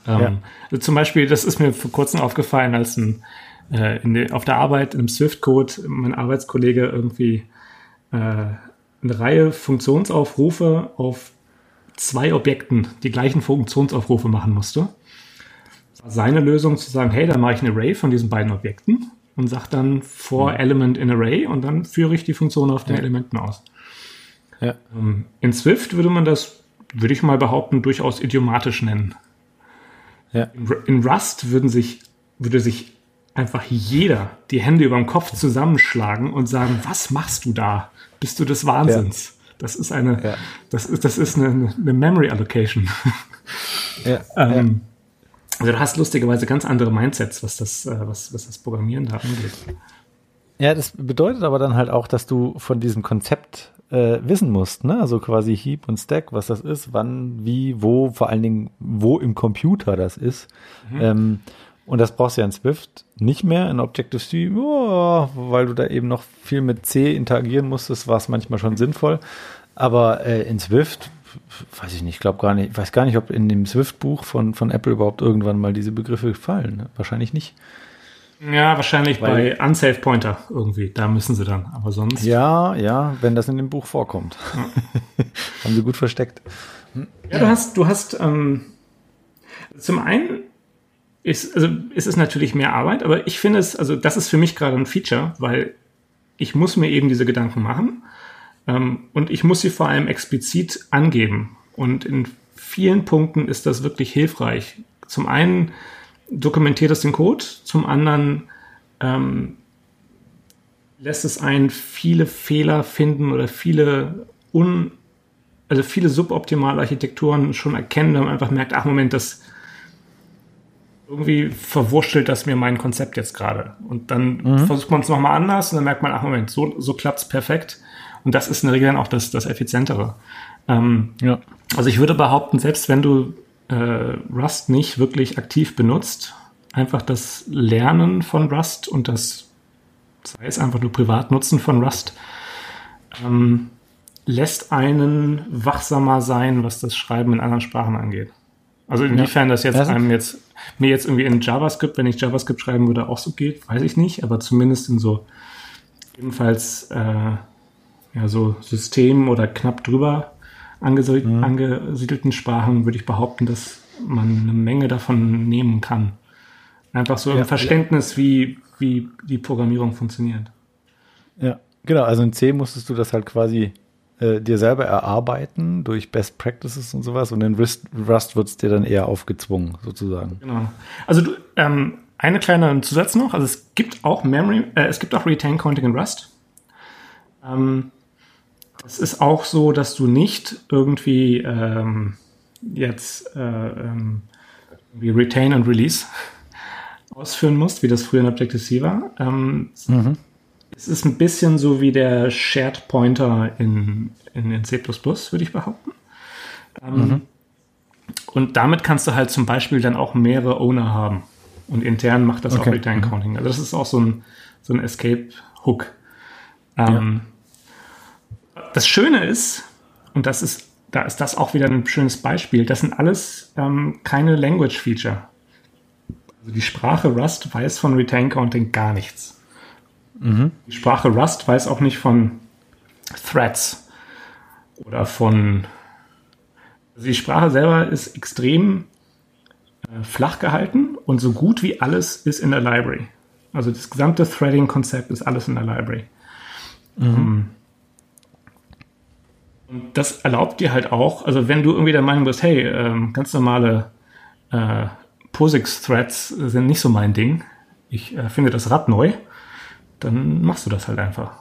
Ähm, ja. also zum Beispiel, das ist mir vor kurzem aufgefallen, als ein, äh, de, auf der Arbeit im Swift-Code mein Arbeitskollege irgendwie äh, eine Reihe Funktionsaufrufe auf zwei Objekten die gleichen Funktionsaufrufe machen musste. Seine Lösung zu sagen, hey, dann mache ich ein Array von diesen beiden Objekten und sage dann for element in array und dann führe ich die Funktion auf den ja. Elementen aus. Ja. Ähm, in Swift würde man das, würde ich mal behaupten, durchaus idiomatisch nennen. Ja. In Rust würden sich, würde sich einfach jeder die Hände über dem Kopf zusammenschlagen und sagen, was machst du da? Bist du des Wahnsinns? Ja. Das ist eine, ja. das ist, das ist eine, eine Memory Allocation. Ja. *laughs* ähm, also du hast lustigerweise ganz andere Mindsets, was das, äh, was, was das Programmieren da angeht. Ja, das bedeutet aber dann halt auch, dass du von diesem Konzept äh, wissen musst, ne? Also quasi Heap und Stack, was das ist, wann, wie, wo, vor allen Dingen, wo im Computer das ist. Mhm. Ähm, Und das brauchst du ja in Swift nicht mehr. In Objective-C, oh, weil du da eben noch viel mit C interagieren musstest, war es manchmal schon sinnvoll. Aber äh, in Swift, weiß ich nicht, glaube gar nicht, weiß gar nicht, ob in dem Swift-Buch von, von Apple überhaupt irgendwann mal diese Begriffe fallen. Wahrscheinlich nicht. Ja, wahrscheinlich Weil, bei Unsafe Pointer irgendwie. Da müssen sie dann. Aber sonst. Ja, ja, wenn das in dem Buch vorkommt. *laughs* Haben sie gut versteckt. Ja, du hast, du hast ähm, zum einen ist, also ist es natürlich mehr Arbeit, aber ich finde es, also das ist für mich gerade ein Feature, weil ich muss mir eben diese Gedanken machen ähm, und ich muss sie vor allem explizit angeben. Und in vielen Punkten ist das wirklich hilfreich. Zum einen dokumentiert es den Code, zum anderen ähm, lässt es einen viele Fehler finden oder viele un, also viele suboptimale Architekturen schon erkennen, wenn man einfach merkt, ach Moment, das irgendwie verwurschtelt das mir mein Konzept jetzt gerade. Und dann mhm. versucht man es nochmal anders und dann merkt man, ach Moment, so, so klappt es perfekt. Und das ist in der Regel dann auch das, das Effizientere. Ähm, ja. Also ich würde behaupten, selbst wenn du äh, Rust nicht wirklich aktiv benutzt, einfach das Lernen von Rust und das, sei es einfach nur Privatnutzen von Rust, ähm, lässt einen wachsamer sein, was das Schreiben in anderen Sprachen angeht. Also inwiefern das jetzt einem jetzt, mir jetzt irgendwie in JavaScript, wenn ich JavaScript schreiben würde, auch so geht, weiß ich nicht, aber zumindest in so ebenfalls äh, ja, so Systemen oder knapp drüber angesiedelt, mhm. angesiedelten Sprachen würde ich behaupten, dass man eine Menge davon nehmen kann. Einfach so ja, ein Verständnis, ja. wie, wie die Programmierung funktioniert. Ja, genau. Also in C musstest du das halt quasi äh, dir selber erarbeiten durch Best Practices und sowas und in Rust, Rust wird es dir dann eher aufgezwungen, sozusagen. Genau. Also du, ähm, eine kleine Zusatz noch. Also es gibt auch Memory, äh, es gibt auch Retain Counting in Rust. Ähm, es ist auch so, dass du nicht irgendwie ähm, jetzt äh, ähm, wie Retain und Release *laughs* ausführen musst, wie das früher in Objective-C war. Ähm, mhm. Es ist ein bisschen so wie der Shared Pointer in, in, in C++, würde ich behaupten. Ähm, mhm. Und damit kannst du halt zum Beispiel dann auch mehrere Owner haben. Und intern macht das okay. auch Retain Counting. Also das ist auch so ein, so ein Escape-Hook. Ähm, das Schöne ist, und das ist, da ist das auch wieder ein schönes Beispiel, das sind alles ähm, keine Language Feature. Also die Sprache Rust weiß von Retain Counting gar nichts. Mhm. Die Sprache Rust weiß auch nicht von Threads oder von. Also die Sprache selber ist extrem äh, flach gehalten und so gut wie alles ist in der Library. Also das gesamte Threading-Konzept ist alles in der Library. Mhm. Ähm, und das erlaubt dir halt auch, also wenn du irgendwie der Meinung bist, hey, ähm, ganz normale äh, POSIX-Threads sind nicht so mein Ding, ich äh, finde das Rad neu, dann machst du das halt einfach.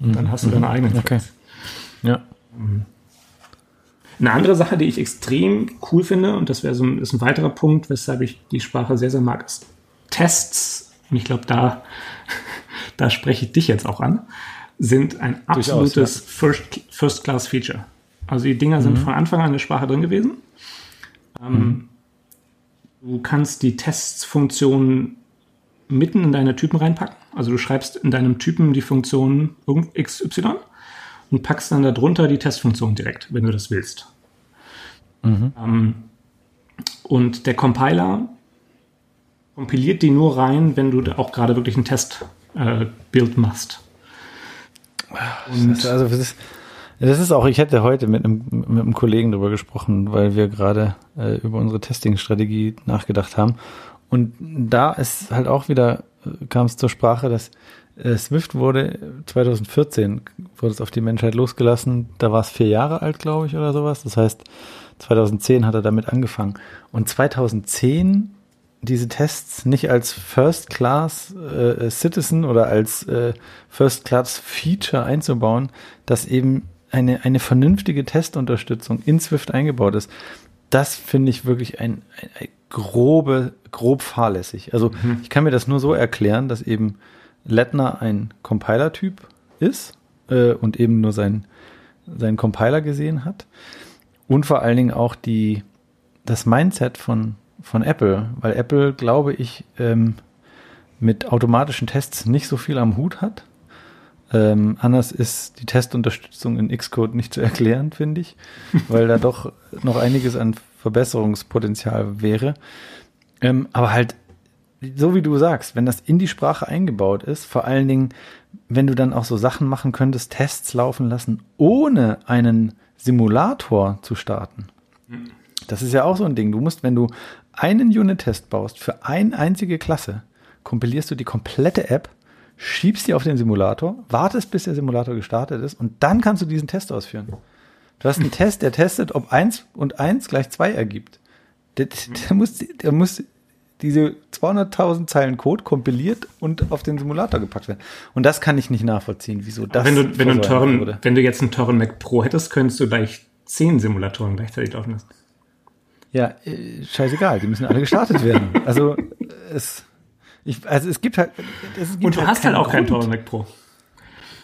Und dann hast du deine mhm. eigenen Threads. Okay. Ja. Mhm. Eine andere Sache, die ich extrem cool finde, und das wäre so ein, ist ein weiterer Punkt, weshalb ich die Sprache sehr, sehr mag, ist Tests. Und ich glaube, da, *laughs* da spreche ich dich jetzt auch an sind ein absolutes. First-Class-Feature. also die Dinger sind mhm. von Anfang an in der Sprache drin gewesen. Ähm, mhm. Du kannst die Tests-Funktion mitten in deine Typen reinpacken. Also du schreibst in deinem Typen die Funktion XY und packst dann darunter die Testfunktion direkt, wenn du das willst. Mhm. Ähm, und der Compiler kompiliert die nur rein, wenn du auch gerade wirklich ein Testbild äh, machst. Und also das ist, das ist auch, ich hätte heute mit einem, mit einem Kollegen darüber gesprochen, weil wir gerade äh, über unsere Testing-Strategie nachgedacht haben. Und da ist halt auch wieder, äh, kam es zur Sprache, dass äh, Swift wurde 2014, wurde es auf die Menschheit losgelassen. Da war es vier Jahre alt, glaube ich, oder sowas. Das heißt, 2010 hat er damit angefangen. Und 2010 diese Tests nicht als First Class äh, Citizen oder als äh, First Class Feature einzubauen, dass eben eine, eine vernünftige Testunterstützung in Swift eingebaut ist. Das finde ich wirklich ein, ein, ein, grobe, grob fahrlässig. Also mhm. ich kann mir das nur so erklären, dass eben Lettner ein Compiler-Typ ist äh, und eben nur sein, seinen Compiler gesehen hat. Und vor allen Dingen auch die, das Mindset von von Apple, weil Apple, glaube ich, ähm, mit automatischen Tests nicht so viel am Hut hat. Ähm, anders ist die Testunterstützung in Xcode nicht zu erklären, finde ich, *laughs* weil da doch noch einiges an Verbesserungspotenzial wäre. Ähm, aber halt, so wie du sagst, wenn das in die Sprache eingebaut ist, vor allen Dingen, wenn du dann auch so Sachen machen könntest, Tests laufen lassen, ohne einen Simulator zu starten. Das ist ja auch so ein Ding. Du musst, wenn du einen Unit-Test baust für eine einzige Klasse, kompilierst du die komplette App, schiebst die auf den Simulator, wartest, bis der Simulator gestartet ist und dann kannst du diesen Test ausführen. Du hast einen *laughs* Test, der testet, ob eins und eins gleich zwei ergibt. Der, der muss, der muss diese 200.000 Zeilen Code kompiliert und auf den Simulator gepackt werden. Und das kann ich nicht nachvollziehen, wieso das wenn du, wenn du, teuren, wenn du jetzt einen teuren Mac Pro hättest, könntest du gleich zehn Simulatoren gleichzeitig laufen lassen. Ja, äh, scheißegal, die müssen alle gestartet werden. Also es, ich, also es gibt halt, es gibt Und du hast halt keinen auch keinen Grund. teuren Mac Pro.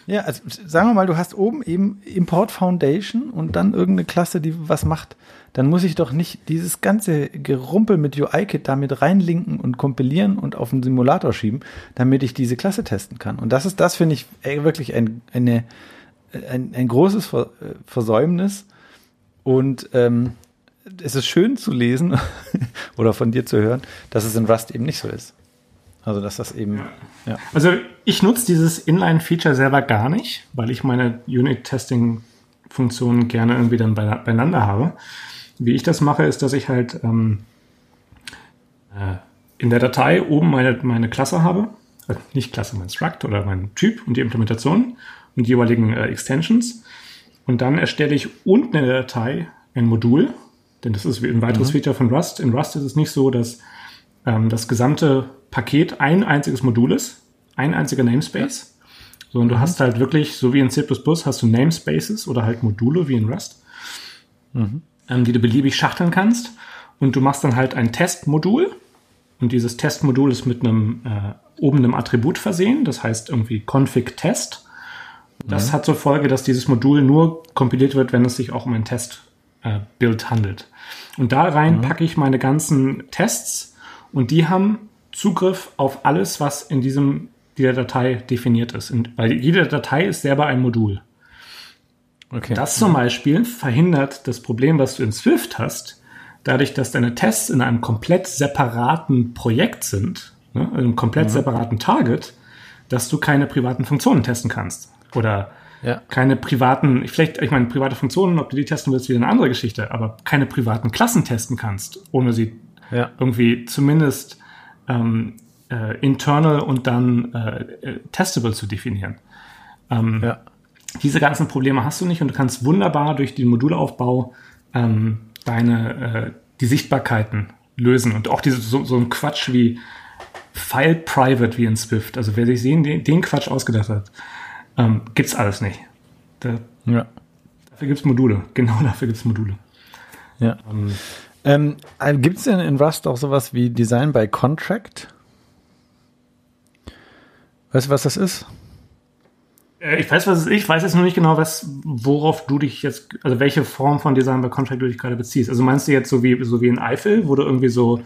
Ja, also sagen wir mal, du hast oben eben Import Foundation und dann irgendeine Klasse, die was macht. Dann muss ich doch nicht dieses ganze Gerumpel mit UI-Kit damit reinlinken und kompilieren und auf den Simulator schieben, damit ich diese Klasse testen kann. Und das ist, das finde ich äh, wirklich ein, eine, ein, ein großes äh, Versäumnis. Und ähm, es ist schön zu lesen *laughs* oder von dir zu hören, dass es in Rust eben nicht so ist. Also dass das eben, ja. Also ich nutze dieses Inline-Feature selber gar nicht, weil ich meine Unit-Testing-Funktionen gerne irgendwie dann bei, beieinander habe. Wie ich das mache, ist, dass ich halt ähm, äh, in der Datei oben meine, meine Klasse habe, also nicht Klasse, mein Struct oder mein Typ und die Implementation und die jeweiligen äh, Extensions. Und dann erstelle ich unten in der Datei ein Modul, denn das ist ein weiteres Feature von Rust. In Rust ist es nicht so, dass ähm, das gesamte Paket ein einziges Modul ist, ein einziger Namespace. So, und du hast halt wirklich, so wie in C++, hast du Namespaces oder halt Module wie in Rust, ähm, die du beliebig schachteln kannst. Und du machst dann halt ein Testmodul. Und dieses Testmodul ist mit einem äh, oben einem Attribut versehen, das heißt irgendwie config test. Das hat zur Folge, dass dieses Modul nur kompiliert wird, wenn es sich auch um ein Testbild handelt. Und da rein packe ich meine ganzen Tests und die haben Zugriff auf alles, was in diesem dieser Datei definiert ist. Und, weil jede Datei ist selber ein Modul. Okay. Das zum Beispiel verhindert das Problem, was du in Swift hast, dadurch, dass deine Tests in einem komplett separaten Projekt sind, ne, einem komplett separaten Target, dass du keine privaten Funktionen testen kannst. Oder Ja. keine privaten, vielleicht, ich meine, private Funktionen, ob du die testen willst, wieder eine andere Geschichte, aber keine privaten Klassen testen kannst, ohne sie Ja. irgendwie zumindest ähm, äh, internal und dann äh, äh, testable zu definieren. Ähm, Ja. Diese ganzen Probleme hast du nicht und du kannst wunderbar durch den Modulaufbau ähm, deine äh, die Sichtbarkeiten lösen und auch diese so, so ein Quatsch wie File Private wie in Swift. Also wer sich sehen, den, den Quatsch ausgedacht hat, ähm, gibt's alles nicht. Da, Ja. dafür gibt's Module. *laughs* Genau dafür gibt's Module. Ja. Ähm, Gibt es denn in Rust auch sowas wie Design by Contract? Weißt du, was das ist? Äh, Ich weiß, was es ist. Ich weiß jetzt nur nicht genau, was, worauf du dich jetzt, also welche Form von Design by Contract du dich gerade beziehst. Also meinst du jetzt so wie, so wie in Eiffel, wo du irgendwie so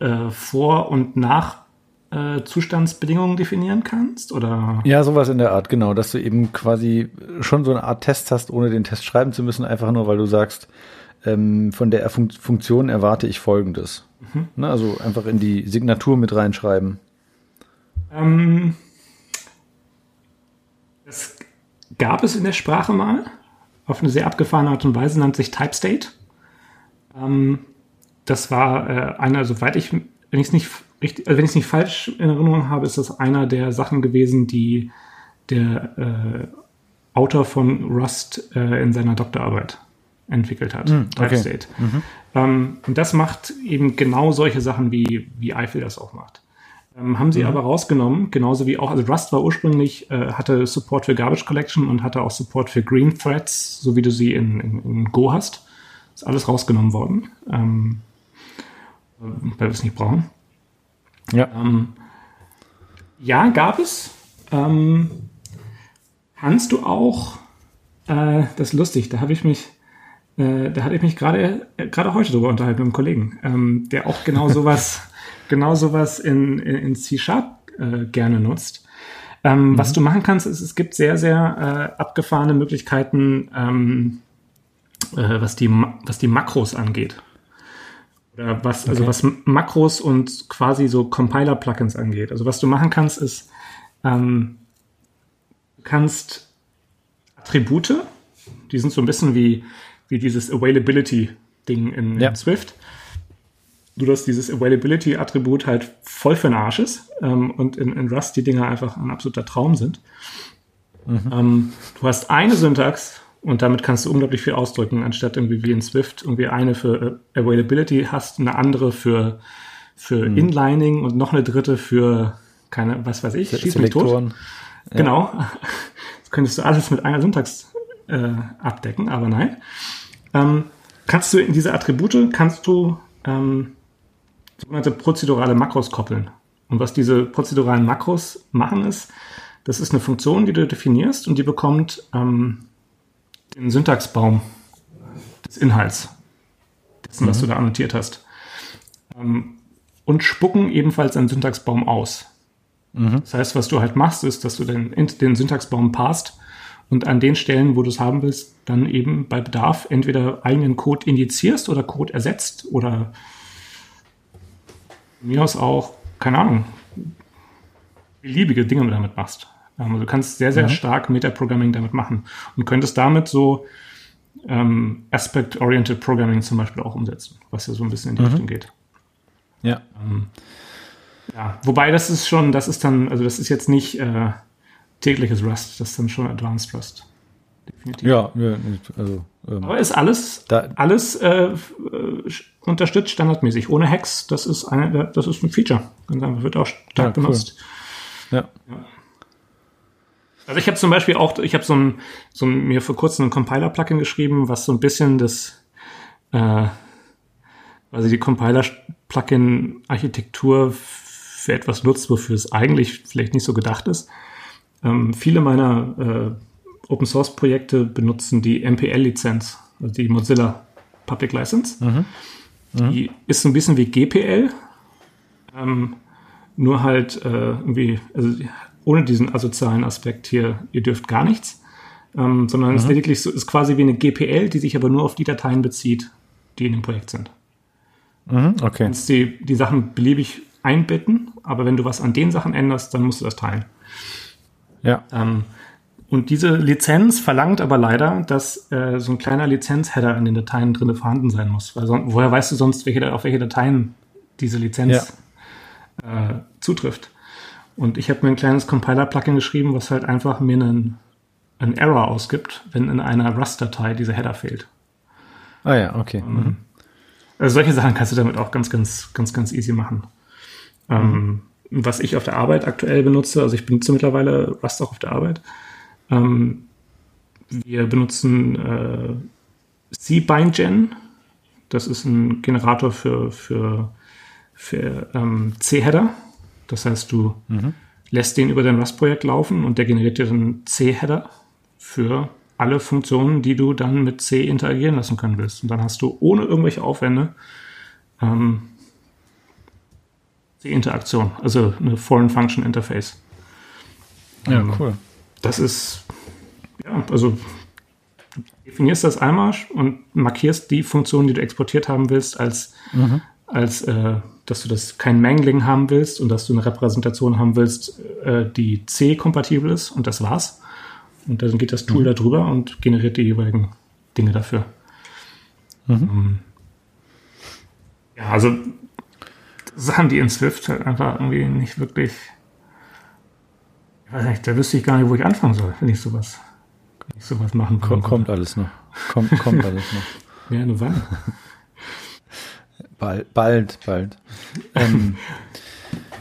äh, Vor- und Nach- äh, Zustandsbedingungen definieren kannst? Oder? Ja, sowas in der Art, genau, dass du eben quasi schon so eine Art Test hast, ohne den Test schreiben zu müssen, einfach nur, weil du sagst, ähm, von der Fun Funktion erwarte ich Folgendes. Ne, also einfach in die Signatur mit reinschreiben. Ähm, das gab es in der Sprache mal, auf eine sehr abgefahrene Art und Weise, nennt sich Type State. Ähm, das war äh, einer, soweit ich, wenn ich es nicht richtig, also wenn ich es nicht falsch in Erinnerung habe, ist das einer der Sachen gewesen, die der äh, Autor von Rust äh, in seiner Doktorarbeit entwickelt hat. Type okay. State. Ähm, und das macht eben genau solche Sachen, wie, wie Eiffel das auch macht. Ähm, haben sie aber rausgenommen, genauso wie auch, also Rust war ursprünglich, äh, hatte Support für Garbage Collection und hatte auch Support für Green Threads, so wie du sie in, in, in Go hast. Ist alles rausgenommen worden, ähm, weil wir es nicht brauchen. Ja. Ähm, ja, gab es. Ähm, kannst du auch, äh, das ist lustig, da habe ich mich äh, da hatte ich mich gerade äh, gerade heute drüber unterhalten mit einem Kollegen, ähm, der auch genau *laughs* sowas genau sowas in, in, in C-Sharp äh, gerne nutzt. Ähm, mhm. Was du machen kannst, ist, es gibt sehr, sehr äh, abgefahrene Möglichkeiten, ähm, äh, was, die, was die Makros angeht. Oder was, also okay. also was Makros und quasi so Compiler-Plugins angeht. Also was du machen kannst, ist, ähm, du kannst Attribute, die sind so ein bisschen wie, wie dieses Availability-Ding in, ja. in Swift nur dass dieses Availability-Attribut halt voll für den Arsch ist ähm, und in, in, Rust die Dinger einfach ein absoluter Traum sind. Mhm. Ähm, du hast eine Syntax und damit kannst du unglaublich viel ausdrücken, anstatt irgendwie wie in Swift irgendwie eine für äh, Availability hast, eine andere für, für mhm. Inlining und noch eine dritte für keine, was weiß ich, schieß mich tot. Ja. Genau. *laughs* Das könntest du alles mit einer Syntax äh, abdecken, aber nein. Ähm, kannst du in diese Attribute, kannst du ähm, sogenannte prozedurale Makros koppeln. Und was diese prozeduralen Makros machen ist, das ist eine Funktion, die du definierst und die bekommt ähm, den Syntaxbaum des Inhalts, dessen, mhm. was du da annotiert hast. Ähm, und spucken ebenfalls einen Syntaxbaum aus. Mhm. Das heißt, was du halt machst, ist, dass du den, den Syntaxbaum passt und an den Stellen, wo du es haben willst, dann eben bei Bedarf entweder eigenen Code indizierst oder Code ersetzt oder mir aus auch, keine Ahnung, beliebige Dinge damit machst. Also du kannst sehr, sehr mhm. stark Metaprogramming damit machen und könntest damit so ähm, Aspect-Oriented Programming zum Beispiel auch umsetzen, was ja so ein bisschen in die mhm. Richtung geht. Ja. Ähm, ja, wobei das ist schon, das ist dann, also das ist jetzt nicht äh, tägliches Rust, das ist dann schon Advanced Rust. Definitiv. Ja, also. Ähm, Aber ist alles, alles äh, unterstützt standardmäßig, ohne Hacks. Das ist eine, das ist ein Feature. Ganz einfach, wird auch stark ja, benutzt. Cool. Ja. ja. Also ich habe zum Beispiel auch, ich habe so ein, so ein, mir vor kurzem ein Compiler-Plugin geschrieben, was so ein bisschen das, äh, also die Compiler-Plugin-Architektur für etwas nutzt, wofür es eigentlich vielleicht nicht so gedacht ist. Ähm, viele meiner äh, Open Source Projekte benutzen die MPL-Lizenz, also die Mozilla Public License. Mhm. Mhm. Die ist so ein bisschen wie GPL, ähm, nur halt äh, irgendwie, also ohne diesen asozialen Aspekt hier, ihr dürft gar nichts, ähm, sondern mhm. es ist lediglich so, ist quasi wie eine GPL, die sich aber nur auf die Dateien bezieht, die in dem Projekt sind. Mhm, okay. Du kannst die, die Sachen beliebig einbetten, aber wenn du was an den Sachen änderst, dann musst du das teilen. Ja. Ähm, und diese Lizenz verlangt aber leider, dass äh, so ein kleiner Lizenzheader in den Dateien drin vorhanden sein muss. Weil woher weißt du sonst, welche, auf welche Dateien diese Lizenz ja. äh, zutrifft? Und ich habe mir ein kleines Compiler-Plugin geschrieben, was halt einfach mir einen, einen Error ausgibt, wenn in einer Rust-Datei dieser Header fehlt. Ah ja, okay. Mhm. Also solche Sachen kannst du damit auch ganz, ganz, ganz, ganz easy machen. Ähm, mhm. was ich auf der Arbeit aktuell benutze, also ich benutze mittlerweile Rust auch auf der Arbeit, ähm, wir benutzen äh, CBindGen. Das ist ein Generator für, für, für ähm, C-Header. Das heißt, du mhm. lässt den über dein Rust-Projekt laufen und der generiert dir dann C-Header für alle Funktionen, die du dann mit C interagieren lassen können willst. Und dann hast du ohne irgendwelche Aufwände ähm, C-Interaktion, also eine Foreign Function Interface. Ja, ähm, cool das ist, ja, also du definierst das einmal und markierst die Funktion, die du exportiert haben willst, als, mhm. als äh, dass du das kein Mangling haben willst und dass du eine Repräsentation haben willst, äh, die C-kompatibel ist und das war's. Und dann geht das Tool mhm. da drüber und generiert die jeweiligen Dinge dafür. Mhm. Ähm, ja, also Sachen, die in Swift halt einfach irgendwie nicht wirklich ich weiß nicht, da wüsste ich gar nicht, wo ich anfangen soll, wenn ich sowas, wenn ich sowas machen kann. Kommt alles noch. Kommt, kommt alles noch. *laughs* Ja, nur wann? Bald, bald, bald. Ähm,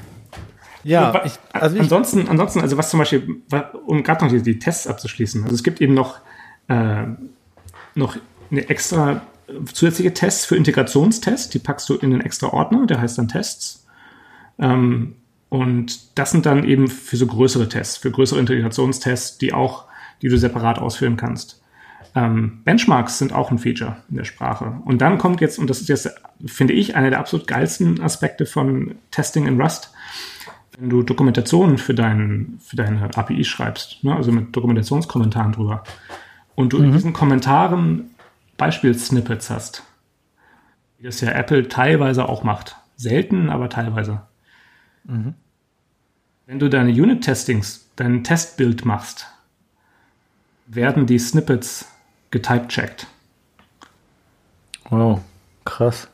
*laughs* ja, ich, also ich, ansonsten, ansonsten, also was zum Beispiel, um gerade noch die, die, Tests abzuschließen, also es gibt eben noch, äh, noch eine extra zusätzliche Tests für Integrationstests, die packst du in einen extra Ordner, der heißt dann Tests. Ähm, und das sind dann eben für so größere Tests, für größere Integrationstests, die auch, die du separat ausführen kannst. Ähm, Benchmarks sind auch ein Feature in der Sprache. Und dann kommt jetzt, und das ist jetzt, finde ich, einer der absolut geilsten Aspekte von Testing in Rust, wenn du Dokumentationen für, dein, für deine API schreibst, ne, also mit Dokumentationskommentaren drüber, und du mhm. in diesen Kommentaren Beispielsnippets hast, wie das ja Apple teilweise auch macht. Selten, aber teilweise. Mhm. Wenn du deine Unit-Testings, dein Testbild machst, werden die Snippets getypecheckt. Wow, krass.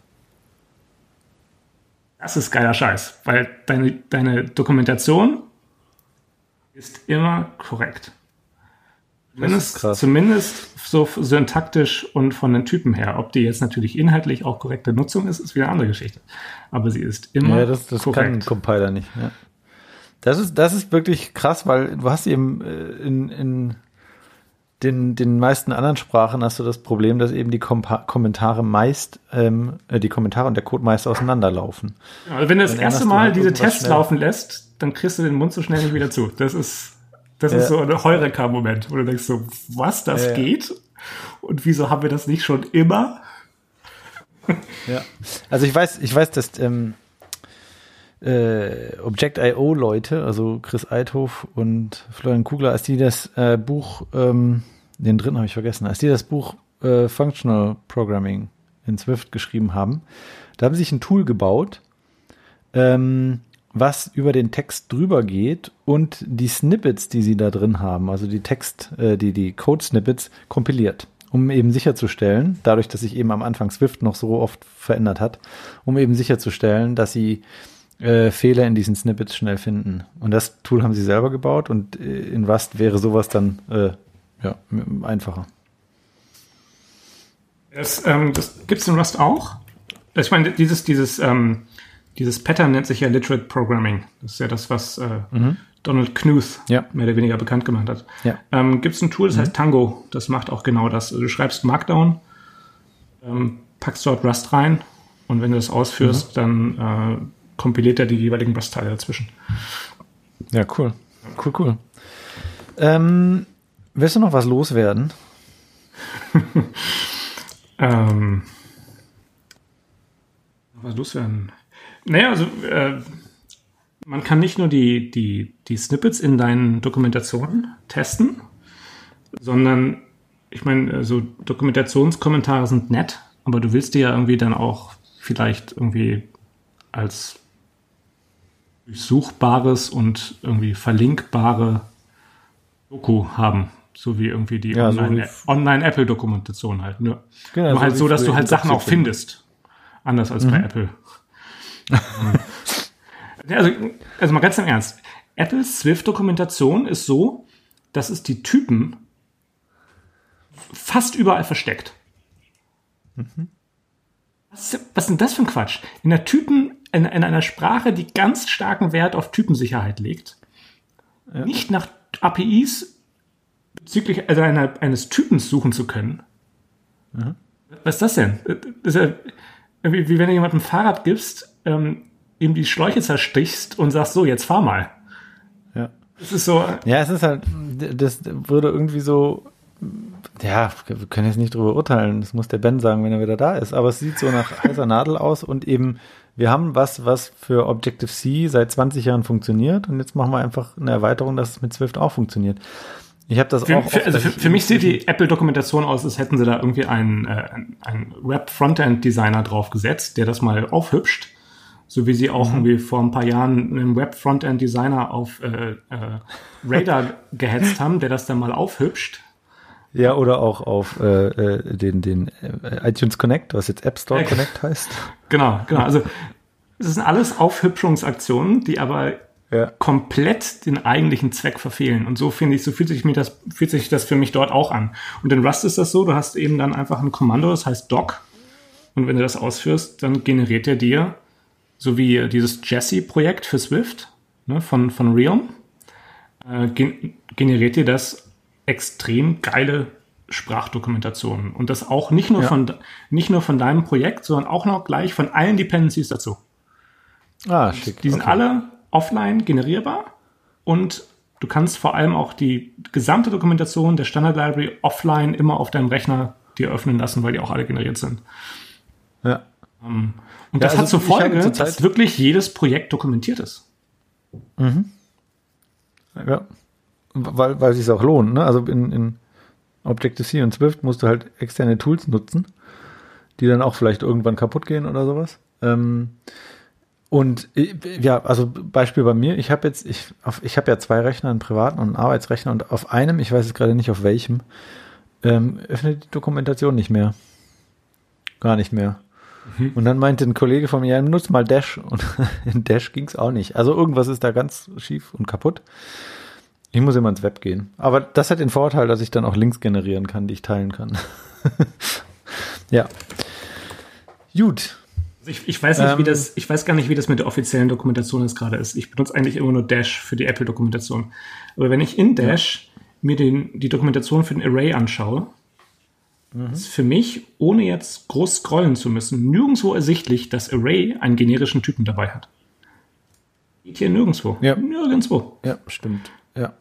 Das ist geiler Scheiß, weil deine, deine Dokumentation ist immer korrekt. Zumindest, zumindest so syntaktisch und von den Typen her. Ob die jetzt natürlich inhaltlich auch korrekte Nutzung ist, ist wieder eine andere Geschichte. Aber sie ist immer ja, das, das korrekt. kann ein Compiler nicht. Ja. Das ist, das ist wirklich krass, weil du hast eben äh, in, in den, den meisten anderen Sprachen hast du das Problem, dass eben die Kompa Kommentare meist, ähm, äh, die Kommentare und der Code meist auseinanderlaufen. Ja, also wenn du das erste Mal halt diese Tests schnell. laufen lässt, dann kriegst du den Mund so schnell nicht wieder zu. Das ist, das ja. ist so ein Heureka-Moment, wo du denkst so, was, das ja, geht? Und wieso haben wir das nicht schon immer? ja, also ich weiß, ich weiß, dass ähm, äh, Object.io-Leute, also Chris Eithoff und Florian Kugler, als die das äh, Buch ähm, den dritten habe ich vergessen, als die das Buch äh, Functional Programming in Swift geschrieben haben, da haben sie sich ein Tool gebaut, ähm, was über den Text drüber geht und die Snippets, die sie da drin haben, also die Text, äh, die, die Code-Snippets kompiliert, um eben sicherzustellen, dadurch, dass sich eben am Anfang Swift noch so oft verändert hat, um eben sicherzustellen, dass sie äh, Fehler in diesen Snippets schnell finden. Und das Tool haben sie selber gebaut und äh, in Rust wäre sowas dann äh, ja, einfacher. Das, ähm, das gibt es in Rust auch. Ich meine, dieses, dieses, ähm, dieses Pattern nennt sich ja Literate Programming. Das ist ja das, was äh, mhm. Donald Knuth ja. mehr oder weniger bekannt gemacht hat. Ja. Ähm, gibt es ein Tool, das mhm. heißt Tango. Das macht auch genau das. Also du schreibst Markdown, ähm, packst dort Rust rein und wenn du das ausführst, mhm. dann äh, kompiliert er die jeweiligen Rust-Teile dazwischen. Ja, cool. Cool, cool. Ähm, Willst du noch was loswerden? *laughs* ähm, was loswerden? Naja, also äh, man kann nicht nur die, die, die Snippets in deinen Dokumentationen testen, sondern ich meine, so Dokumentationskommentare sind nett, aber du willst die ja irgendwie dann auch vielleicht irgendwie als durchsuchbares und irgendwie verlinkbare Doku haben. So wie irgendwie die ja, Online-Apple-Dokumentation halt. Nur, genau, nur so halt so, dass du halt Sachen auch findest. Anders als mhm. bei Apple. *laughs* also, also mal ganz im Ernst. Apples Swift-Dokumentation ist so, dass es die Typen fast überall versteckt. Mhm. Was, was ist denn das für ein Quatsch? In der Typen, in, in einer Sprache, die ganz starken Wert auf Typensicherheit legt, ja. nicht nach APIs bezüglich also einer, eines Typens suchen zu können. Mhm. Was ist das denn? Das ist ja wie, wie wenn du jemandem ein Fahrrad gibst, ähm, ihm die Schläuche zerstichst und sagst, so, jetzt fahr mal. Ja. Das ist so. Ja, es ist halt, das würde irgendwie so, ja, wir können jetzt nicht drüber urteilen, das muss der Ben sagen, wenn er wieder da ist, aber es sieht so nach *laughs* heißer Nadel aus und eben, wir haben was, was für Objective-C seit 20 Jahren funktioniert und jetzt machen wir einfach eine Erweiterung, dass es mit Swift auch funktioniert. Ich habe das für, auch. Für, also für, für, mich sieht die Apple-Dokumentation aus, als hätten sie da irgendwie einen, äh, einen Web-Frontend-Designer draufgesetzt, der das mal aufhübscht. So wie sie auch mhm. irgendwie vor ein paar Jahren einen Web-Frontend-Designer auf äh, äh, Radar *laughs* gehetzt haben, der das dann mal aufhübscht. Ja, oder auch auf äh, äh den, den äh, iTunes Connect, was jetzt App Store Connect heißt. Genau, genau. Also es sind alles Aufhübschungsaktionen, die aber ja. komplett den eigentlichen Zweck verfehlen. Und so finde ich, so fühlt sich mir das, fühlt sich das für mich dort auch an. Und in Rust ist das so, du hast eben dann einfach ein Kommando, das heißt doc. Und wenn du das ausführst, dann generiert er dir, so wie dieses Jesse-Projekt für Swift ne, von, von Realm, äh, gen generiert dir das extrem geile Sprachdokumentationen. Und das auch nicht nur, ja. von, nicht nur von deinem Projekt, sondern auch noch gleich von allen Dependencies dazu. Ah, schick. Die sind okay. alle offline generierbar und du kannst vor allem auch die gesamte Dokumentation der Standard Library offline immer auf deinem Rechner dir öffnen lassen, weil die auch alle generiert sind. Ja. Um, und ja, das also hat zur Folge, zur dass wirklich jedes Projekt dokumentiert ist. Mhm. Ja. Weil, weil es sich auch lohnt. Ne? Also in, in Objective-C und Swift musst du halt externe Tools nutzen, die dann auch vielleicht irgendwann kaputt gehen oder sowas. Ähm, und ja, also Beispiel bei mir, ich habe jetzt, ich, ich habe ja zwei Rechner, einen privaten und einen Arbeitsrechner und auf einem, ich weiß jetzt gerade nicht auf welchem, ähm, öffnet die Dokumentation nicht mehr. Gar nicht mehr. Mhm. Und dann meinte ein Kollege von mir, ja, nutz mal Dash. Und *laughs* in Dash ging's auch nicht. Also irgendwas ist da ganz schief und kaputt. Ich muss immer ins Web gehen. Aber das hat den Vorteil, dass ich dann auch Links generieren kann, die ich teilen kann. *laughs* ja. Gut. Also ich, ich, weiß nicht, ähm, wie das, ich weiß gar nicht, wie das mit der offiziellen Dokumentation jetzt gerade ist. Ich benutze eigentlich immer nur Dash für die Apple-Dokumentation. Aber wenn ich in Dash ja. mir den, die Dokumentation für den Array anschaue, mhm. ist für mich, ohne jetzt groß scrollen zu müssen, nirgendwo ersichtlich, dass Array einen generischen Typen dabei hat. Geht hier nirgendwo. Ja. Nirgendwo. Ja, stimmt. Ja.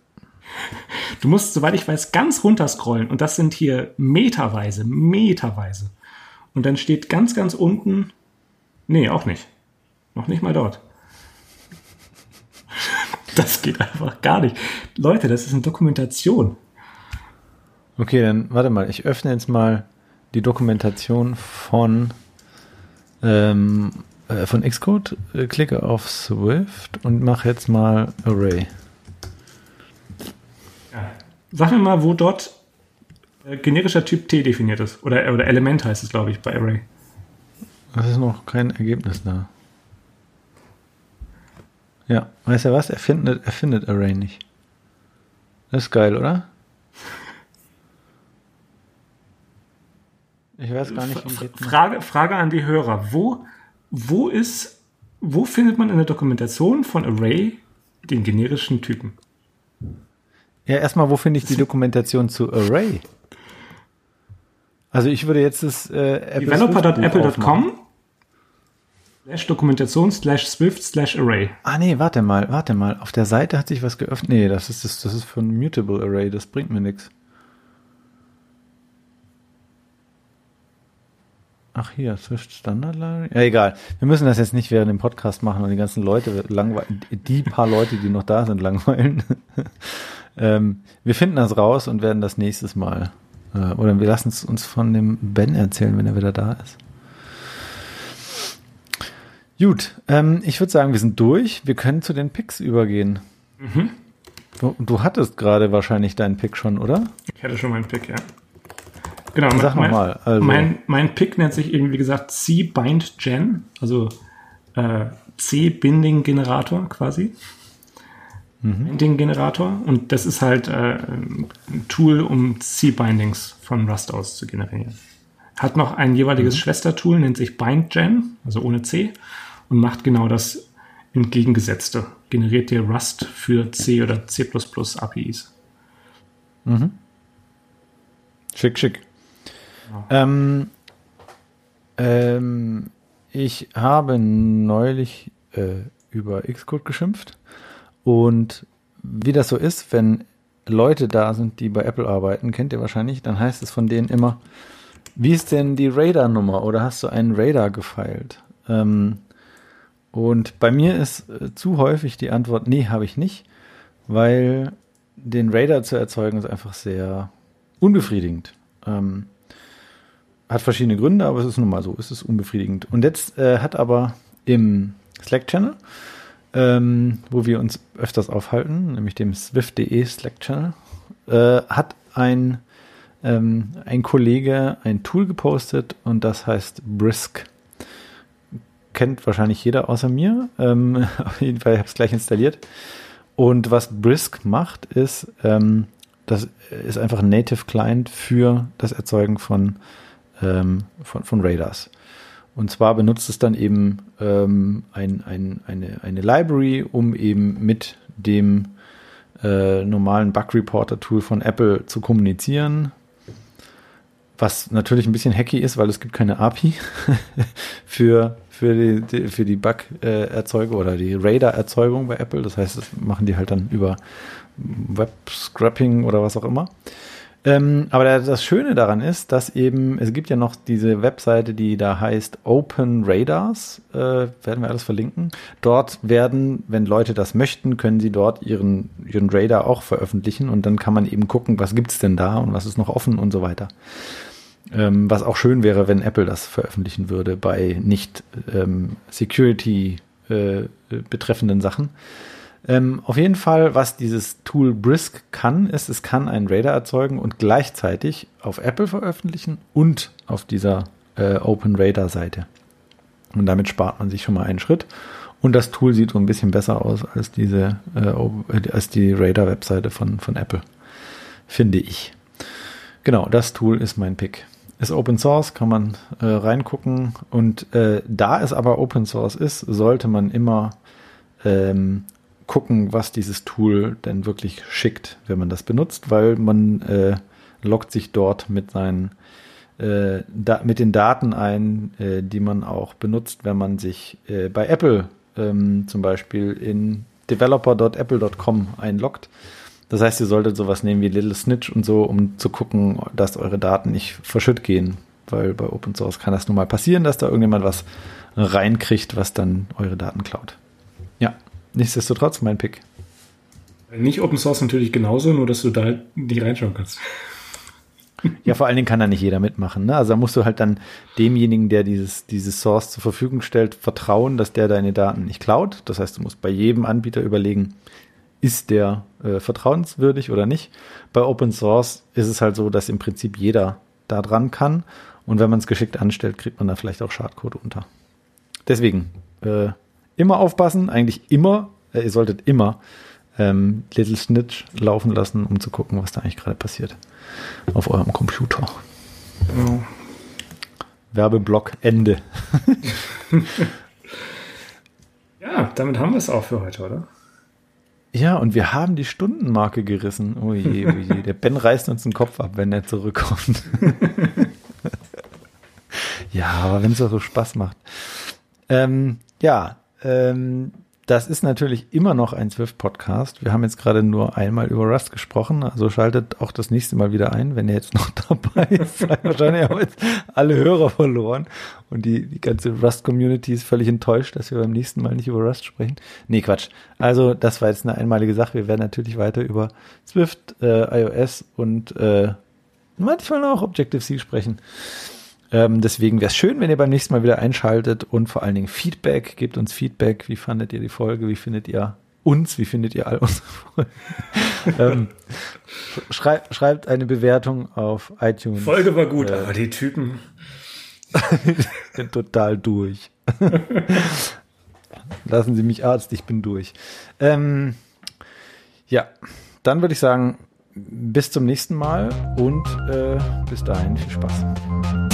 Du musst, soweit ich weiß, ganz runter scrollen und das sind hier meterweise, meterweise. Und dann steht ganz, ganz unten Nee, auch nicht. Noch nicht mal dort. Das geht einfach gar nicht. Leute, das ist eine Dokumentation. Okay, dann warte mal. Ich öffne jetzt mal die Dokumentation von, ähm, äh, von Xcode, äh, klicke auf Swift und mache jetzt mal Array. Ja. Sag mir mal, wo dort äh, generischer Typ T definiert ist. Oder, oder Element heißt es, glaube ich, bei Array. Es ist noch kein Ergebnis da. Ja, weißt du was? Er findet, er findet Array nicht. Das ist geil, oder? Ich weiß gar nicht, wie Frage, Frage an die Hörer. Wo, wo ist, wo findet man in der Dokumentation von Array den generischen Typen? Ja, erstmal, wo finde ich die Dokumentation zu Array? Also ich würde jetzt das äh, Developer.apple.com slash Dokumentation slash Swift slash Array. Ah nee, warte mal, warte mal. Auf der Seite hat sich was geöffnet. Nee, das ist das, das ist von Mutable Array, das bringt mir nichts. Ach hier, Swift Standard Library. Ja, egal. Wir müssen das jetzt nicht während dem Podcast machen und die ganzen Leute langweilen, die paar Leute, die noch da sind, langweilen. *laughs* ähm, wir finden das raus und werden das nächstes Mal äh, oder wir lassen es uns von dem Ben erzählen, wenn er wieder da ist. Gut, ähm, ich würde sagen, wir sind durch. Wir können zu den Picks übergehen. Mhm. Du, du, hattest gerade wahrscheinlich deinen Pick schon, oder? Ich hatte schon meinen Pick, ja. Genau, Sag mein, mal. Also. Mein, mein Pick nennt sich eben, wie gesagt, C-Bind Gen, also äh, C-Binding-Generator quasi mhm. den Generator. Und das ist halt äh, ein Tool, um C-Bindings von Rust aus zu generieren. Hat noch ein jeweiliges mhm. Schwestertool, nennt sich BindGen, also ohne C, und macht genau das entgegengesetzte. Generiert dir Rust für C oder C APIs. Mhm. Schick, schick. Ja. Ähm, ähm, ich habe neulich äh, über Xcode geschimpft und wie das so ist, wenn Leute da sind, die bei Apple arbeiten, kennt ihr wahrscheinlich, dann heißt es von denen immer, wie ist denn die Radar-Nummer oder hast du einen Radar gefeilt? Ähm, und bei mir ist äh, zu häufig die Antwort, nee, habe ich nicht, weil den Radar zu erzeugen ist einfach sehr unbefriedigend. Ähm, hat verschiedene Gründe, aber es ist nun mal so, es ist unbefriedigend. Und jetzt äh, hat aber im Slack-Channel ähm, wo wir uns öfters aufhalten, nämlich dem Swift.de Slack-Channel, äh, hat ein, ähm, ein Kollege ein Tool gepostet und das heißt Brisk. Kennt wahrscheinlich jeder außer mir. Ähm, *laughs* auf jeden Fall, ich habe es gleich installiert. Und was Brisk macht, ist, ähm, das ist einfach ein Native Client für das Erzeugen von, ähm, von, von Radars. Und zwar benutzt es dann eben ähm, ein, ein, eine, eine Library, um eben mit dem äh, normalen Bug Reporter Tool von Apple zu kommunizieren. Was natürlich ein bisschen hacky ist, weil es gibt keine API *laughs* für, für die, für die Bug-Erzeugung oder die Radar-Erzeugung bei Apple. Das heißt, das machen die halt dann über Web-Scrapping oder was auch immer. Ähm, aber das Schöne daran ist, dass eben, es gibt ja noch diese Webseite, die da heißt Open Radars, äh, werden wir alles verlinken. Dort werden, wenn Leute das möchten, können sie dort ihren, ihren Radar auch veröffentlichen und dann kann man eben gucken, was gibt's denn da und was ist noch offen und so weiter. Ähm, was auch schön wäre, wenn Apple das veröffentlichen würde bei nicht ähm, Security äh, betreffenden Sachen. Ähm, auf jeden Fall, was dieses Tool Brisk kann, ist, es kann einen Radar erzeugen und gleichzeitig auf Apple veröffentlichen und auf dieser äh, Open Radar Seite. Und damit spart man sich schon mal einen Schritt. Und das Tool sieht so ein bisschen besser aus als diese, äh, als die Radar Webseite von, von Apple. Finde ich. Genau, das Tool ist mein Pick. Ist Open Source, kann man äh, reingucken. Und äh, da es aber Open Source ist, sollte man immer ähm, gucken, was dieses Tool denn wirklich schickt, wenn man das benutzt, weil man äh, loggt sich dort mit seinen äh, da, mit den Daten ein, äh, die man auch benutzt, wenn man sich äh, bei Apple ähm, zum Beispiel in developer.apple.com einloggt. Das heißt, ihr solltet sowas nehmen wie Little Snitch und so, um zu gucken, dass eure Daten nicht verschütt gehen. Weil bei Open Source kann das nun mal passieren, dass da irgendjemand was reinkriegt, was dann eure Daten klaut. Ja. Nichtsdestotrotz mein Pick. Nicht Open Source natürlich genauso, nur dass du da nicht reinschauen kannst. *laughs* Ja, vor allen Dingen kann da nicht jeder mitmachen. Ne? Also da musst du halt dann demjenigen, der dieses, dieses Source zur Verfügung stellt, vertrauen, dass der deine Daten nicht klaut. Das heißt, du musst bei jedem Anbieter überlegen, ist der äh, vertrauenswürdig oder nicht. Bei Open Source ist es halt so, dass im Prinzip jeder da dran kann. Und wenn man es geschickt anstellt, kriegt man da vielleicht auch Schadcode unter. Deswegen, äh, immer aufpassen, eigentlich immer, äh, ihr solltet immer ähm, Little Snitch laufen lassen, um zu gucken, was da eigentlich gerade passiert auf eurem Computer. Genau. Werbeblock Ende. *laughs* ja, damit haben wir es auch für heute, oder? Ja, und wir haben die Stundenmarke gerissen. Oh je, oh je. *laughs* Der Ben reißt uns den Kopf ab, wenn er zurückkommt. *laughs* ja, aber wenn es auch so Spaß macht. Ähm, ja, ähm, das ist natürlich immer noch ein Swift-Podcast. Wir haben jetzt gerade nur einmal über Rust gesprochen, also schaltet auch das nächste Mal wieder ein, wenn ihr jetzt noch *laughs* dabei seid. Wahrscheinlich haben jetzt alle Hörer verloren und die, die ganze Rust-Community ist völlig enttäuscht, dass wir beim nächsten Mal nicht über Rust sprechen. Nee, Quatsch. Also das war jetzt eine einmalige Sache. Wir werden natürlich weiter über Swift, äh, iOS und äh, manchmal auch Objective-C sprechen. Ähm, deswegen wäre es schön, wenn ihr beim nächsten Mal wieder einschaltet und vor allen Dingen Feedback, gebt uns Feedback. Wie fandet ihr die Folge? Wie findet ihr uns? Wie findet ihr all unsere Folgen? *laughs* ähm, schreib, schreibt eine Bewertung auf iTunes. Folge war gut, äh, aber die Typen *laughs* sind total durch. *laughs* Lassen Sie mich Arzt, ich bin durch. Ähm, ja, dann würde ich sagen, bis zum nächsten Mal und äh, bis dahin viel Spaß.